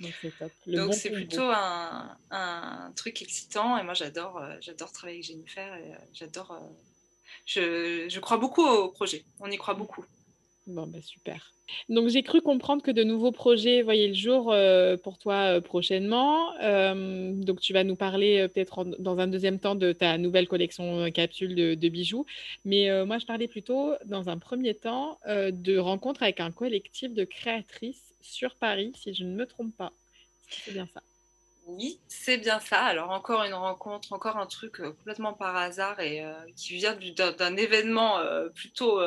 Euh, donc c'est plutôt un, un, truc excitant et moi j'adore j'adore travailler avec Jennifer et j'adore. je, je crois beaucoup au projet, on y croit mmh. beaucoup. Bon, bah super. Donc, j'ai cru comprendre que de nouveaux projets voyaient le jour euh, pour toi euh, prochainement. Euh, donc, tu vas nous parler peut-être dans un deuxième temps de ta nouvelle collection capsule de, de bijoux. Mais moi, je parlais plutôt dans un premier temps de rencontre avec un collectif de créatrices sur Paris, si je ne me trompe pas. C'est bien ça. Oui, c'est bien ça. Alors encore une rencontre, encore un truc euh, complètement par hasard et euh, qui vient d'un événement euh, plutôt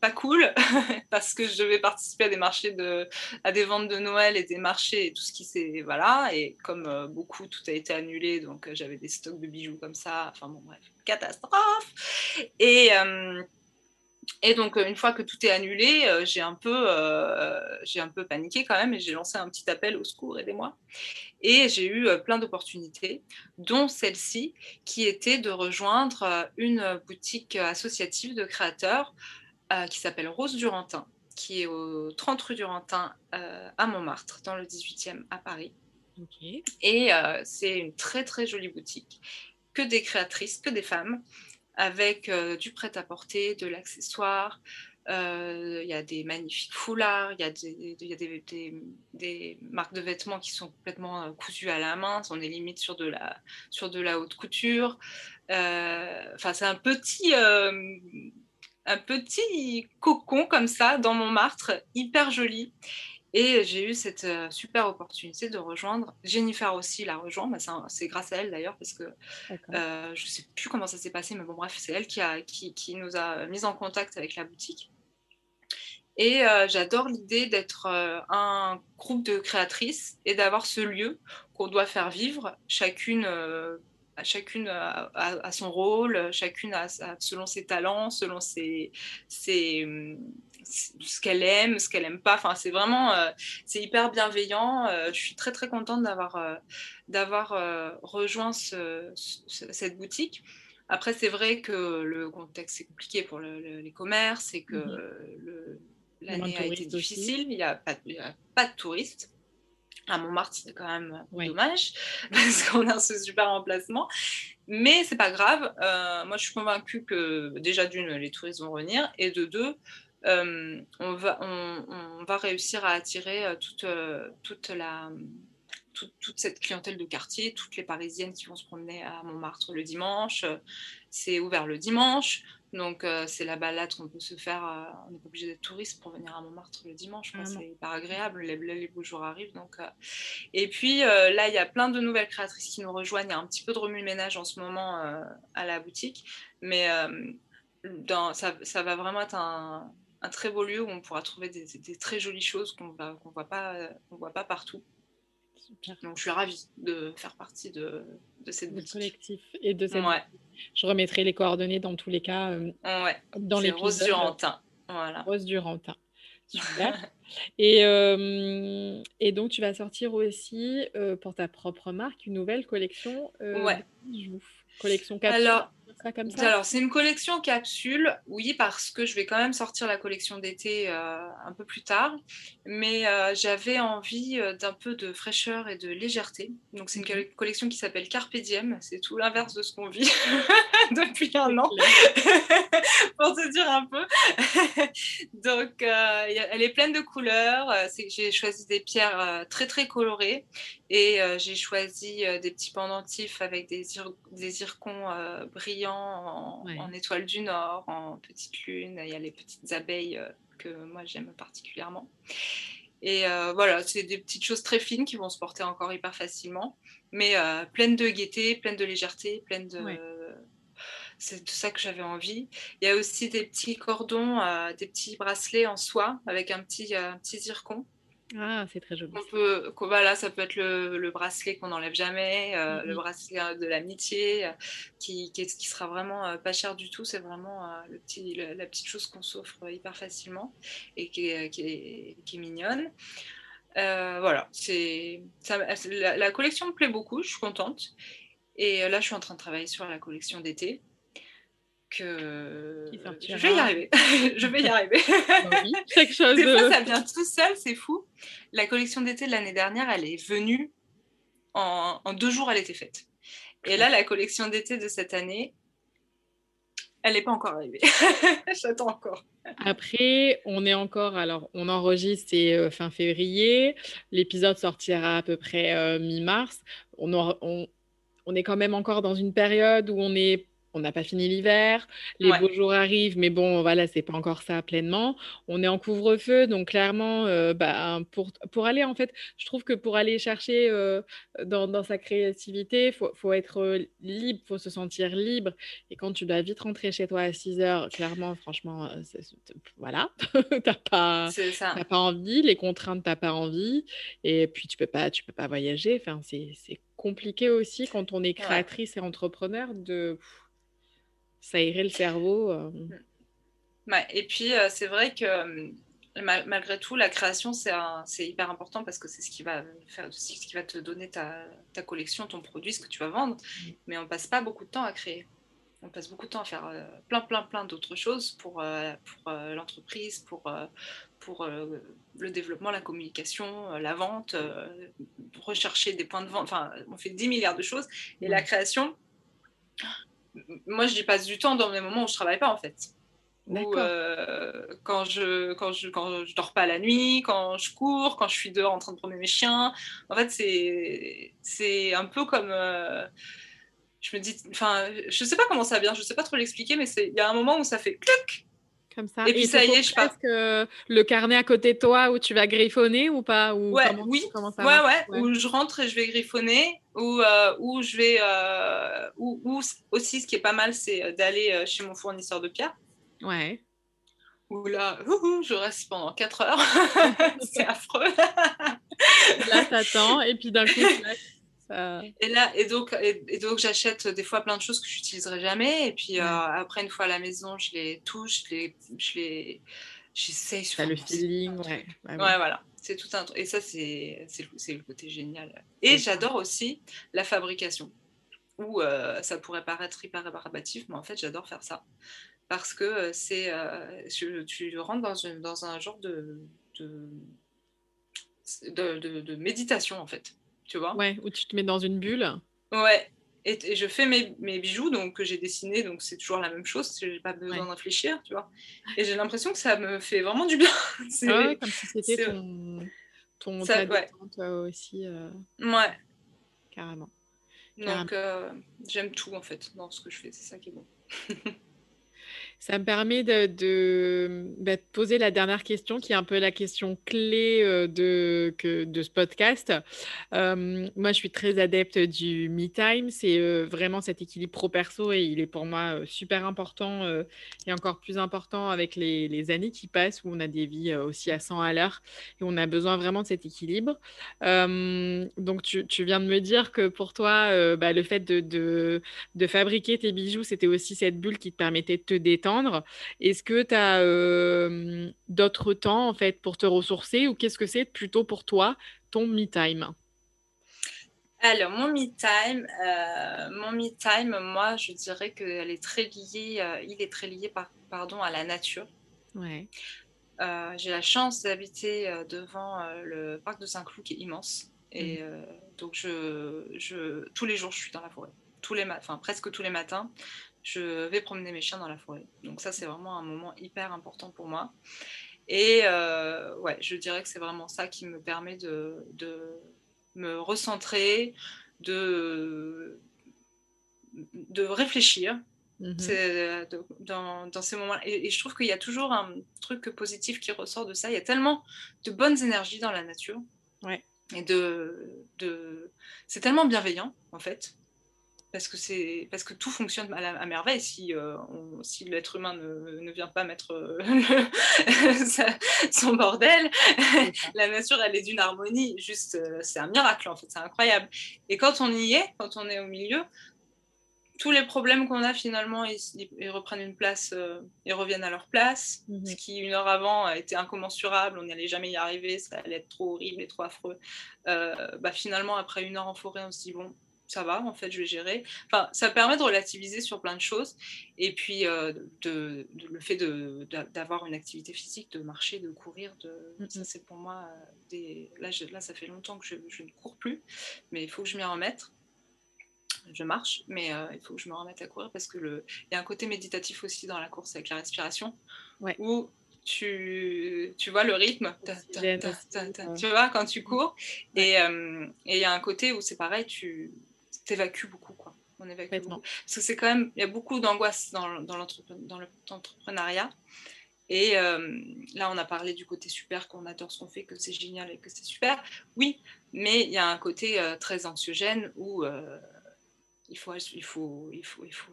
pas cool <laughs> parce que je devais participer à des marchés de, à des ventes de Noël et des marchés et tout ce qui s'est voilà et comme beaucoup tout a été annulé donc j'avais des stocks de bijoux comme ça. Enfin bon bref, catastrophe. Et et donc, une fois que tout est annulé, j'ai un, peu, j'ai un peu paniqué quand même et j'ai lancé un petit appel au secours, aidez-moi. Et j'ai eu plein d'opportunités, dont celle-ci, qui était de rejoindre une boutique associative de créateurs qui s'appelle Rose Durantin, qui est au 30 rue Durantin à Montmartre, dans le 18e à Paris. Et c'est une très très jolie boutique, que des créatrices, que des femmes avec euh, du prêt-à-porter, de l'accessoire. Euh, il y a des magnifiques foulards, il y a, des, marques de vêtements qui sont complètement euh, cousues à la main, on est limite sur de la, sur de la haute couture. Enfin, c'est un petit, un petit cocon comme ça dans Montmartre, hyper joli. Et j'ai eu cette euh, super opportunité de rejoindre. Jennifer aussi l'a rejoint. Bah, c'est grâce à elle d'ailleurs, parce que euh, je ne sais plus comment ça s'est passé, mais bon, bref, c'est elle qui, a, qui, qui, nous a mis en contact avec la boutique. Et euh, j'adore l'idée d'être un groupe de créatrices et d'avoir ce lieu qu'on doit faire vivre, chacune chacune a, son rôle, chacune a, selon ses talents, selon ses, ses, ce qu'elle aime, ce qu'elle aime pas. Enfin, c'est vraiment, euh, c'est hyper bienveillant. Euh, je suis très très contente d'avoir euh, d'avoir rejoint cette boutique. Après, c'est vrai que le contexte est compliqué pour les commerces et que mhm. l'année a été difficile. Il n'y a, pas de touristes. À Montmartre, c'est quand même dommage <laughs> parce qu'on a ce super emplacement. Mais c'est pas grave. moi, je suis convaincue que déjà d'une, les touristes vont revenir et de deux, euh, on, va, on, va réussir à attirer euh, toute, euh, toute, la, toute, cette clientèle de quartier, toutes les Parisiennes qui vont se promener à Montmartre le dimanche. C'est ouvert le dimanche. Donc, c'est la balade qu'on peut se faire. on n'est pas obligé d'être touriste pour venir à Montmartre le dimanche. C'est hyper agréable. Les, les, beaux jours arrivent. Donc, Et puis, là, il y a plein de nouvelles créatrices qui nous rejoignent. Il y a un petit peu de remue-ménage en ce moment à la boutique. Mais dans, ça, ça, va vraiment être un, un très beau lieu où on pourra trouver des, très jolies choses qu'on ne voit, pas, voit pas partout. Donc je suis ravie de faire partie de, de cette boutique. collectif et de cette Je remettrai les coordonnées dans tous les cas. Euh, ouais. Dans les Rose Durantin. Voilà. Rose Durantin. Super. <laughs> et, euh, et donc, tu vas sortir aussi euh, pour ta propre marque une nouvelle collection ouais. Collection 4. Alors, alors, c'est une collection capsule, oui, parce que je vais quand même sortir la collection d'été euh, un peu plus tard. Mais euh, j'avais envie euh, d'un peu de fraîcheur et de légèreté. Donc, c'est une mhm. collection qui s'appelle Carpe Diem. C'est tout l'inverse de ce qu'on vit <laughs> depuis un an, <laughs> pour te dire un peu. <laughs> Donc, elle est pleine de couleurs. J'ai choisi des pierres très, très colorées. Et j'ai choisi des petits pendentifs avec des, des zircons brillants en, étoile du Nord, en petite lune. Il y a les petites abeilles euh, que moi j'aime particulièrement. Et euh, voilà, c'est des petites choses très fines qui vont se porter encore hyper facilement, mais euh, pleines de gaieté, pleines de légèreté, pleines de. C'est tout ça que j'avais envie. Il y a aussi des petits cordons, des petits bracelets en soie avec un petit, un petit zircon ah, c'est très joli. On peut, voilà, ça peut être le, bracelet qu'on n'enlève jamais, euh, le bracelet euh, de l'amitié, euh, qui, qui, sera vraiment pas cher du tout. C'est vraiment le petit, la petite chose qu'on s'offre hyper facilement et qui est, qui est, qui est mignonne. voilà, c'est la, la, collection me plaît beaucoup, je suis contente. Et là, je suis en train de travailler sur la collection d'été que je vais y arriver. <laughs> je vais y arriver. Oui, quelque chose <laughs> Des fois, ça vient tout seul, c'est fou. La collection d'été de l'année dernière, elle est venue en, deux jours, elle était faite. Et là, la collection d'été de cette année, elle n'est pas encore arrivée. <laughs> J'attends encore. Après, on est encore, alors on enregistre, c'est euh, fin février. L'épisode sortira à peu près euh, mi-mars. On, on, on, est quand même encore dans une période où on est on n'a pas fini l'hiver, les beaux jours arrivent, mais bon, voilà, c'est pas encore ça pleinement. On est en couvre-feu, donc clairement, euh, bah, pour, pour aller, en fait, je trouve que pour aller chercher euh, dans, dans, sa créativité, il faut, faut, être euh, libre, il faut se sentir libre. Et quand tu dois vite rentrer chez toi à 6 heures, clairement, franchement, voilà, <laughs> t'as pas, pas envie, les contraintes, t'as pas envie, et puis tu peux pas, tu peux pas voyager. Enfin, c'est compliqué aussi quand on est créatrice et entrepreneur de s'aérer le cerveau. Euh. Ouais, et puis, euh, c'est vrai que euh, malgré tout, la création, c'est hyper important parce que c'est ce qui va faire, ce qui va te donner ta, ta, collection, ton produit, ce que tu vas vendre. Mm. Mais on passe pas beaucoup de temps à créer. On passe beaucoup de temps à faire plein, plein, plein d'autres choses pour, pour l'entreprise, pour, pour le développement, la communication, la vente, rechercher des points de vente. Enfin, on fait 10 milliards de choses. Et la mm. création, moi, j'y passe du temps dans les moments où je travaille pas, en fait. Ou euh, quand je quand je quand je dors pas la nuit, quand je cours, quand je suis dehors en train de promener mes chiens. En fait, c'est c'est un peu comme euh, je me dis, enfin, je sais pas comment ça vient, je sais pas trop l'expliquer, mais c'est il y a un moment où ça fait clic comme ça. Et puis ça y est, je passe. que le carnet à côté de toi où tu vas griffonner ou pas ou ouais, Oui, comment ça ouais, ouais, Où je rentre et je vais griffonner. Ou euh, où je vais. Euh, ou, aussi, ce qui est pas mal, c'est euh, d'aller euh, chez mon fournisseur de pierre. Ouais. Où là, je reste pendant 4 heures. <laughs> <laughs> c'est affreux. là, t'attends et puis d'un coup, <laughs> tu et là, et donc, et, donc j'achète des fois plein de choses que je n'utiliserai jamais. Et puis euh, après, une fois à la maison, je les touche, je les, je les, j'essaye. Sur le feeling, ouais. ouais. voilà. C'est tout un Et ça, c'est, c'est, le côté génial. Et j'adore aussi la fabrication. Où euh, ça pourrait paraître hyper rébarbatif, mais en fait, j'adore faire ça. Parce que euh, c'est, tu rentres dans, une, dans un genre de, de, de, de méditation, en fait tu vois. Ouais, où tu te mets dans une bulle. Ouais, et, je fais mes, mes, bijoux donc, que j'ai dessinés, donc c'est toujours la même chose, j'ai pas besoin de réfléchir, tu vois. Et j'ai l'impression que ça me fait vraiment du bien. <laughs> c'est ouais, comme si c'était ton, ton ça, ouais. aussi. Euh... Ouais. Carrément. Donc euh, j'aime tout en fait dans ce que je fais, c'est ça qui est bon. <laughs> Ça me permet de, bah, de, poser la dernière question, qui est un peu la question clé euh, de, ce podcast. Euh, moi, je suis très adepte du me time. C'est euh, vraiment cet équilibre pro-perso et il est pour moi super important et encore plus important avec les, années qui passent où on a des vies aussi à 100 à l'heure et on a besoin vraiment de cet équilibre. donc, tu, viens de me dire que pour toi, bah, le fait de fabriquer tes bijoux, c'était aussi cette bulle qui te permettait de te détendre est-ce que tu as euh, d'autres temps en fait pour te ressourcer ou qu'est-ce que c'est plutôt pour toi ton me time? Alors, mon me time, euh, mon me time, moi, je dirais qu'elle est très liée, euh, il est très lié par, pardon, à la nature. Ouais. J'ai la chance d'habiter devant le parc de Saint-Cloud qui est immense. Et mmh. donc, je, je, tous les jours, je suis dans la forêt. Tous les enfin, presque tous les matins je vais promener mes chiens dans la forêt. Donc ça, c'est vraiment un moment hyper important pour moi. Et euh, ouais, je dirais que c'est vraiment ça qui me permet de, me recentrer, de, de réfléchir. Mhm. Euh, dans, dans, ces moments et, et, je trouve qu'il y a toujours un truc positif qui ressort de ça. Il y a tellement de bonnes énergies dans la nature. Ouais. Et de, de... c'est tellement bienveillant, en fait parce que c'est parce que tout fonctionne à, merveille. Si, euh, si l'être humain ne, ne, vient pas mettre euh, <laughs> son bordel <laughs> la nature elle est d'une harmonie. Juste euh, c'est un miracle en fait. C'est incroyable. Et quand on y est quand on est au milieu tous les problèmes qu'on a finalement ils, reprennent une place ils reviennent à leur place. Mhm. ce qui une heure avant été incommensurable. On n'allait jamais y arriver. Ça allait être trop horrible et trop affreux. Bah, finalement après une heure en forêt on se dit bon ça va, en fait, je vais gérer. Enfin, ça permet de relativiser sur plein de choses. Et puis, euh, de, le fait d'avoir une activité physique, de marcher, de courir, de, mm, ça, c'est pour moi euh, des. Là, là, ça fait longtemps que je, ne cours plus, mais il faut que je m'y remette. Je marche, mais euh, il faut que je me remette à courir parce que le... il y a un côté méditatif aussi dans la course avec la respiration, ouais. où tu, tu vois le rythme, tu vois, quand tu cours. Et il y a un côté où c'est pareil, tu, t'évacues beaucoup. Quoi. On évacue beaucoup. Parce que c'est quand même, il y a beaucoup d'angoisse dans, dans l'entrepreneuriat. Et euh, là, on a parlé du côté super, qu'on adore ce qu'on fait, que c'est génial et que c'est super. Oui, mais il y a un côté euh, très anxiogène où euh, il, faut, il, faut, il, faut, il, faut,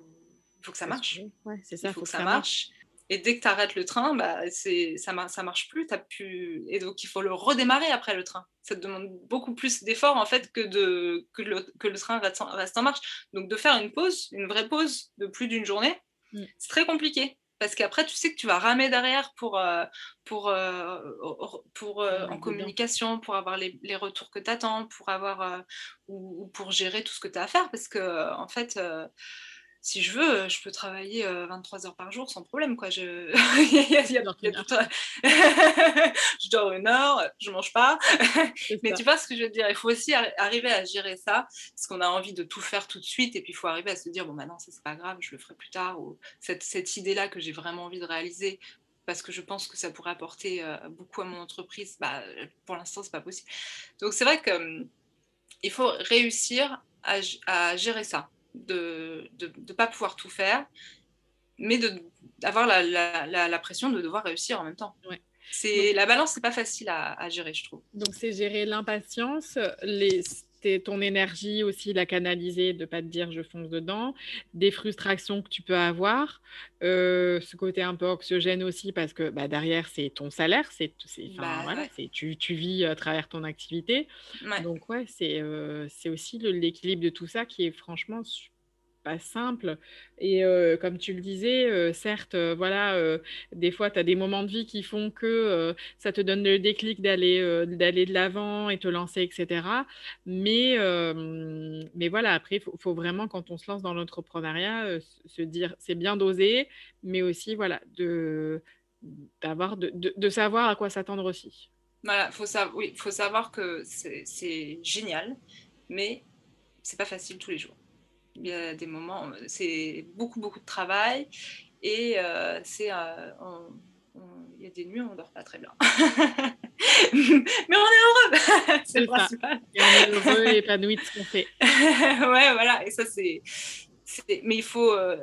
il faut que ça marche. c'est ça, il faut, que, ça marche. Et dès que tu arrêtes le train, bah, ça ne marche plus, as pu... Et donc, il faut le redémarrer après le train. Ça te demande beaucoup plus d'efforts, en fait, que, de... que, le... que le train reste en... reste en marche. Donc, de faire une pause, une vraie pause de plus d'une journée, mm. c'est très compliqué parce qu'après tu sais que tu vas ramer derrière pour, euh, pour, euh, pour euh, en communication, pour avoir les, les retours que tu attends, pour avoir ou, pour gérer tout ce que tu as à faire parce que en fait si je veux, je peux travailler 23 heures par jour sans problème. Quoi. Je... je dors une heure, je mange pas. Mais tu vois ce que je veux dire Il faut aussi arriver à gérer ça, parce qu'on a envie de tout faire tout de suite, et puis il faut arriver à se dire, bon, maintenant, ça, c'est pas grave, je le ferai plus tard, ou cette, cette idée-là que j'ai vraiment envie de réaliser, parce que je pense que ça pourrait apporter beaucoup à mon entreprise, bah, pour l'instant, c'est pas possible. Donc, c'est vrai qu'il hum, faut réussir à, à gérer ça de ne pas pouvoir tout faire, mais d'avoir la, la, la, pression de devoir réussir en même temps. C'est la balance, c'est pas facile à, à, gérer, je trouve. Donc c'est gérer l'impatience, les ton énergie aussi, la canaliser, de pas te dire je fonce dedans, des frustrations que tu peux avoir, euh, ce côté un peu oxygène aussi parce que bah, derrière c'est ton salaire, c'est, bah, voilà, tu, tu, vis à travers ton activité. Donc ouais, c'est, euh, c'est aussi l'équilibre de tout ça qui est franchement pas simple. Et comme tu le disais, certes, voilà, des fois, tu as des moments de vie qui font que ça te donne le déclic d'aller d'aller de l'avant et te lancer, etc. Mais, mais voilà, après, il faut, vraiment, quand on se lance dans l'entrepreneuriat, se dire, c'est bien d'oser, mais aussi, voilà, de, de, de, savoir à quoi s'attendre aussi. Voilà, faut savoir, oui, faut savoir que c'est, c'est génial, mais c'est pas facile tous les jours. Il y a des moments, c'est beaucoup, beaucoup de travail et euh, c'est, euh, il y a des nuits où on ne dort pas très bien. <laughs> Mais on est heureux, <laughs> c'est le principal. Et on est heureux et épanoui de ce qu'on fait. <laughs> ouais, voilà, et ça c'est. Mais il faut. Euh,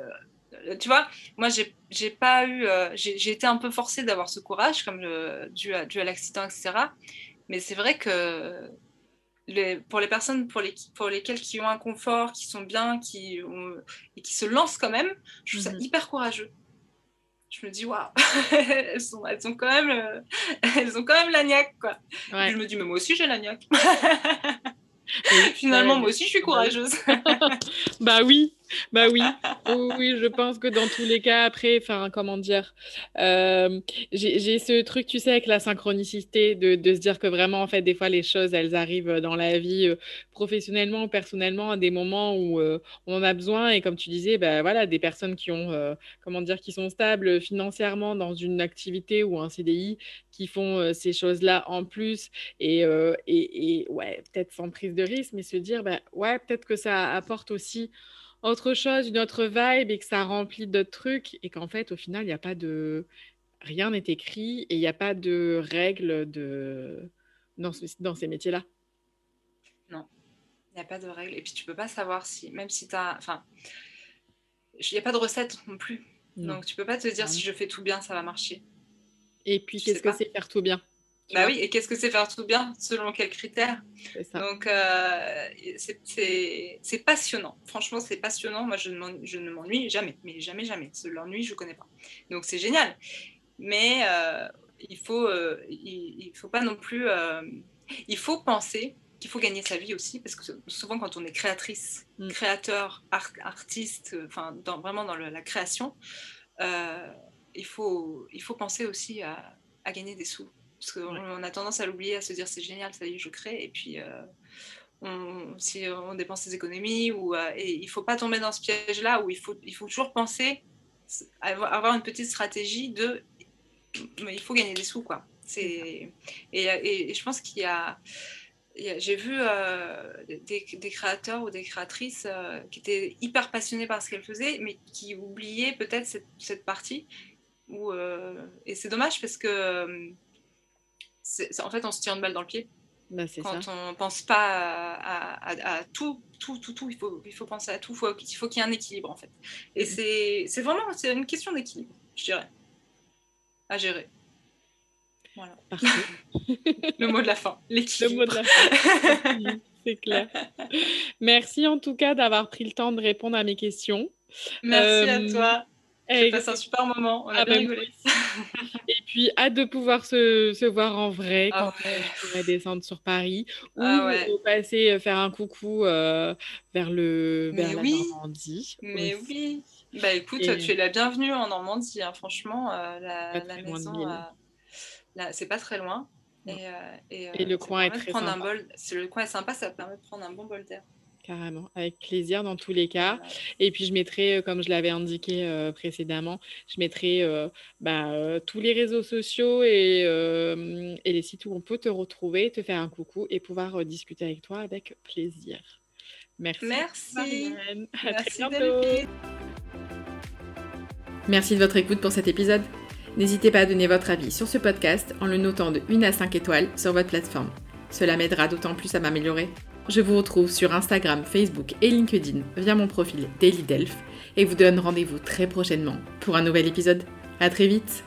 tu vois, moi j'ai, j'ai pas eu. j'ai, été un peu forcée d'avoir ce courage, comme le, dû à, dû à l'accident, etc. Mais c'est vrai que pour les personnes pour, les, pour lesquelles qui ont un confort, qui sont bien, qui et qui se lancent quand même, je trouve ça mhm. hyper courageux. Je me dis, waouh, <laughs> elles, sont, elles, sont quand même, euh, <laughs> elles ont quand même la niaque, quoi. Je me dis, mais moi aussi j'ai la niaque. <laughs> Finalement, moi aussi je suis courageuse. bah oui, <laughs> bah oui, oui, je pense que dans tous les cas, après, enfin, comment dire, euh, j'ai ce truc, tu sais, avec la synchronicité, de, de, se dire que vraiment, en fait, des fois, les choses, elles arrivent dans la vie, euh, professionnellement ou personnellement, à des moments où euh, on en a besoin. Et comme tu disais, bah voilà, des personnes qui ont, comment dire, qui sont stables financièrement dans une activité ou un CDI, qui font ces choses-là en plus, et, et, et ouais, peut-être sans prise de risque, mais se dire, bah ouais, peut-être que ça apporte aussi autre chose, une autre vibe et que ça remplit d'autres trucs et qu'en fait, au final, il n'y a pas de. Rien n'est écrit et il n'y a pas de règles de... dans, dans ces métiers-là. Non, il n'y a pas de règles. Et puis, tu peux pas savoir si, même si tu as. Enfin, il n'y a pas de recette non plus. Donc, tu peux pas te dire si je fais tout bien, ça va marcher. Et puis, qu'est-ce que c'est faire tout bien? Bah oui, et qu'est-ce que c'est faire tout bien Selon quels critères Donc, euh, c'est passionnant. Franchement, c'est passionnant. Moi, je ne m'ennuie jamais. Mais jamais, jamais. L'ennui, je ne connais pas. Donc, c'est génial. Mais euh, il ne faut, euh, il, faut pas non plus... il faut penser qu'il faut gagner sa vie aussi. Parce que souvent, quand on est créatrice, mm. créateur, artiste, enfin, vraiment dans la création, il, faut, il faut penser aussi à, à gagner des sous. Parce qu'on a tendance à l'oublier, à se dire c'est génial, ça y est, je crée. Et puis, euh, on, si on dépense ses économies, ou, euh, et il ne faut pas tomber dans ce piège-là où il faut, il faut toujours penser, avoir une petite stratégie de. Mais il faut gagner des sous, quoi. Et, et, je pense qu'il y a. J'ai vu euh, des, des, créateurs ou des créatrices qui étaient hyper passionnés par ce qu'elles faisaient, mais qui oubliaient peut-être cette, cette, partie. et c'est dommage parce que en fait, on se tire une balle dans le pied. Bah, quand on ne pense pas à, tout, tout, tout, tout, il faut, il faut penser à tout, il faut, il faut qu'il y ait un équilibre en fait. Et mm. c'est vraiment une question d'équilibre, je dirais, à gérer. Voilà. <laughs> Le mot de la fin, l'équilibre. Le mot de la fin. <laughs> c'est clair. Merci en tout cas d'avoir pris le temps de répondre à mes questions. Merci à euh, toi. J'ai passé un super moment, on a ah bien ben, rigolé. <laughs> Et puis, hâte de pouvoir se, se voir en vrai ah quand on pourrait descendre sur Paris ou ah passer euh, faire un coucou euh, vers, le, vers la Normandie. Mais oui, bah écoute, tu es la bienvenue en Normandie, hein. franchement, la, la maison, c'est pas très loin. Et, et, le coin est très sympa. Bol, le coin est sympa, ça permet de prendre un bon bol d'air. Carrément, avec plaisir dans tous les cas. Et puis je mettrai, euh, comme je l'avais indiqué euh, précédemment, je mettrai euh, bah, tous les réseaux sociaux et, et, les sites où on peut te retrouver, te faire un coucou et pouvoir discuter avec toi avec plaisir. Merci. Merci. À très bientôt. Merci de votre écoute pour cet épisode. N'hésitez pas à donner votre avis sur ce podcast en le notant de 1 à 5 étoiles sur votre plateforme. Cela m'aidera d'autant plus à m'améliorer. Je vous retrouve sur Instagram, Facebook et LinkedIn via mon profil Daily Delph et vous donne rendez-vous très prochainement pour un nouvel épisode. À très vite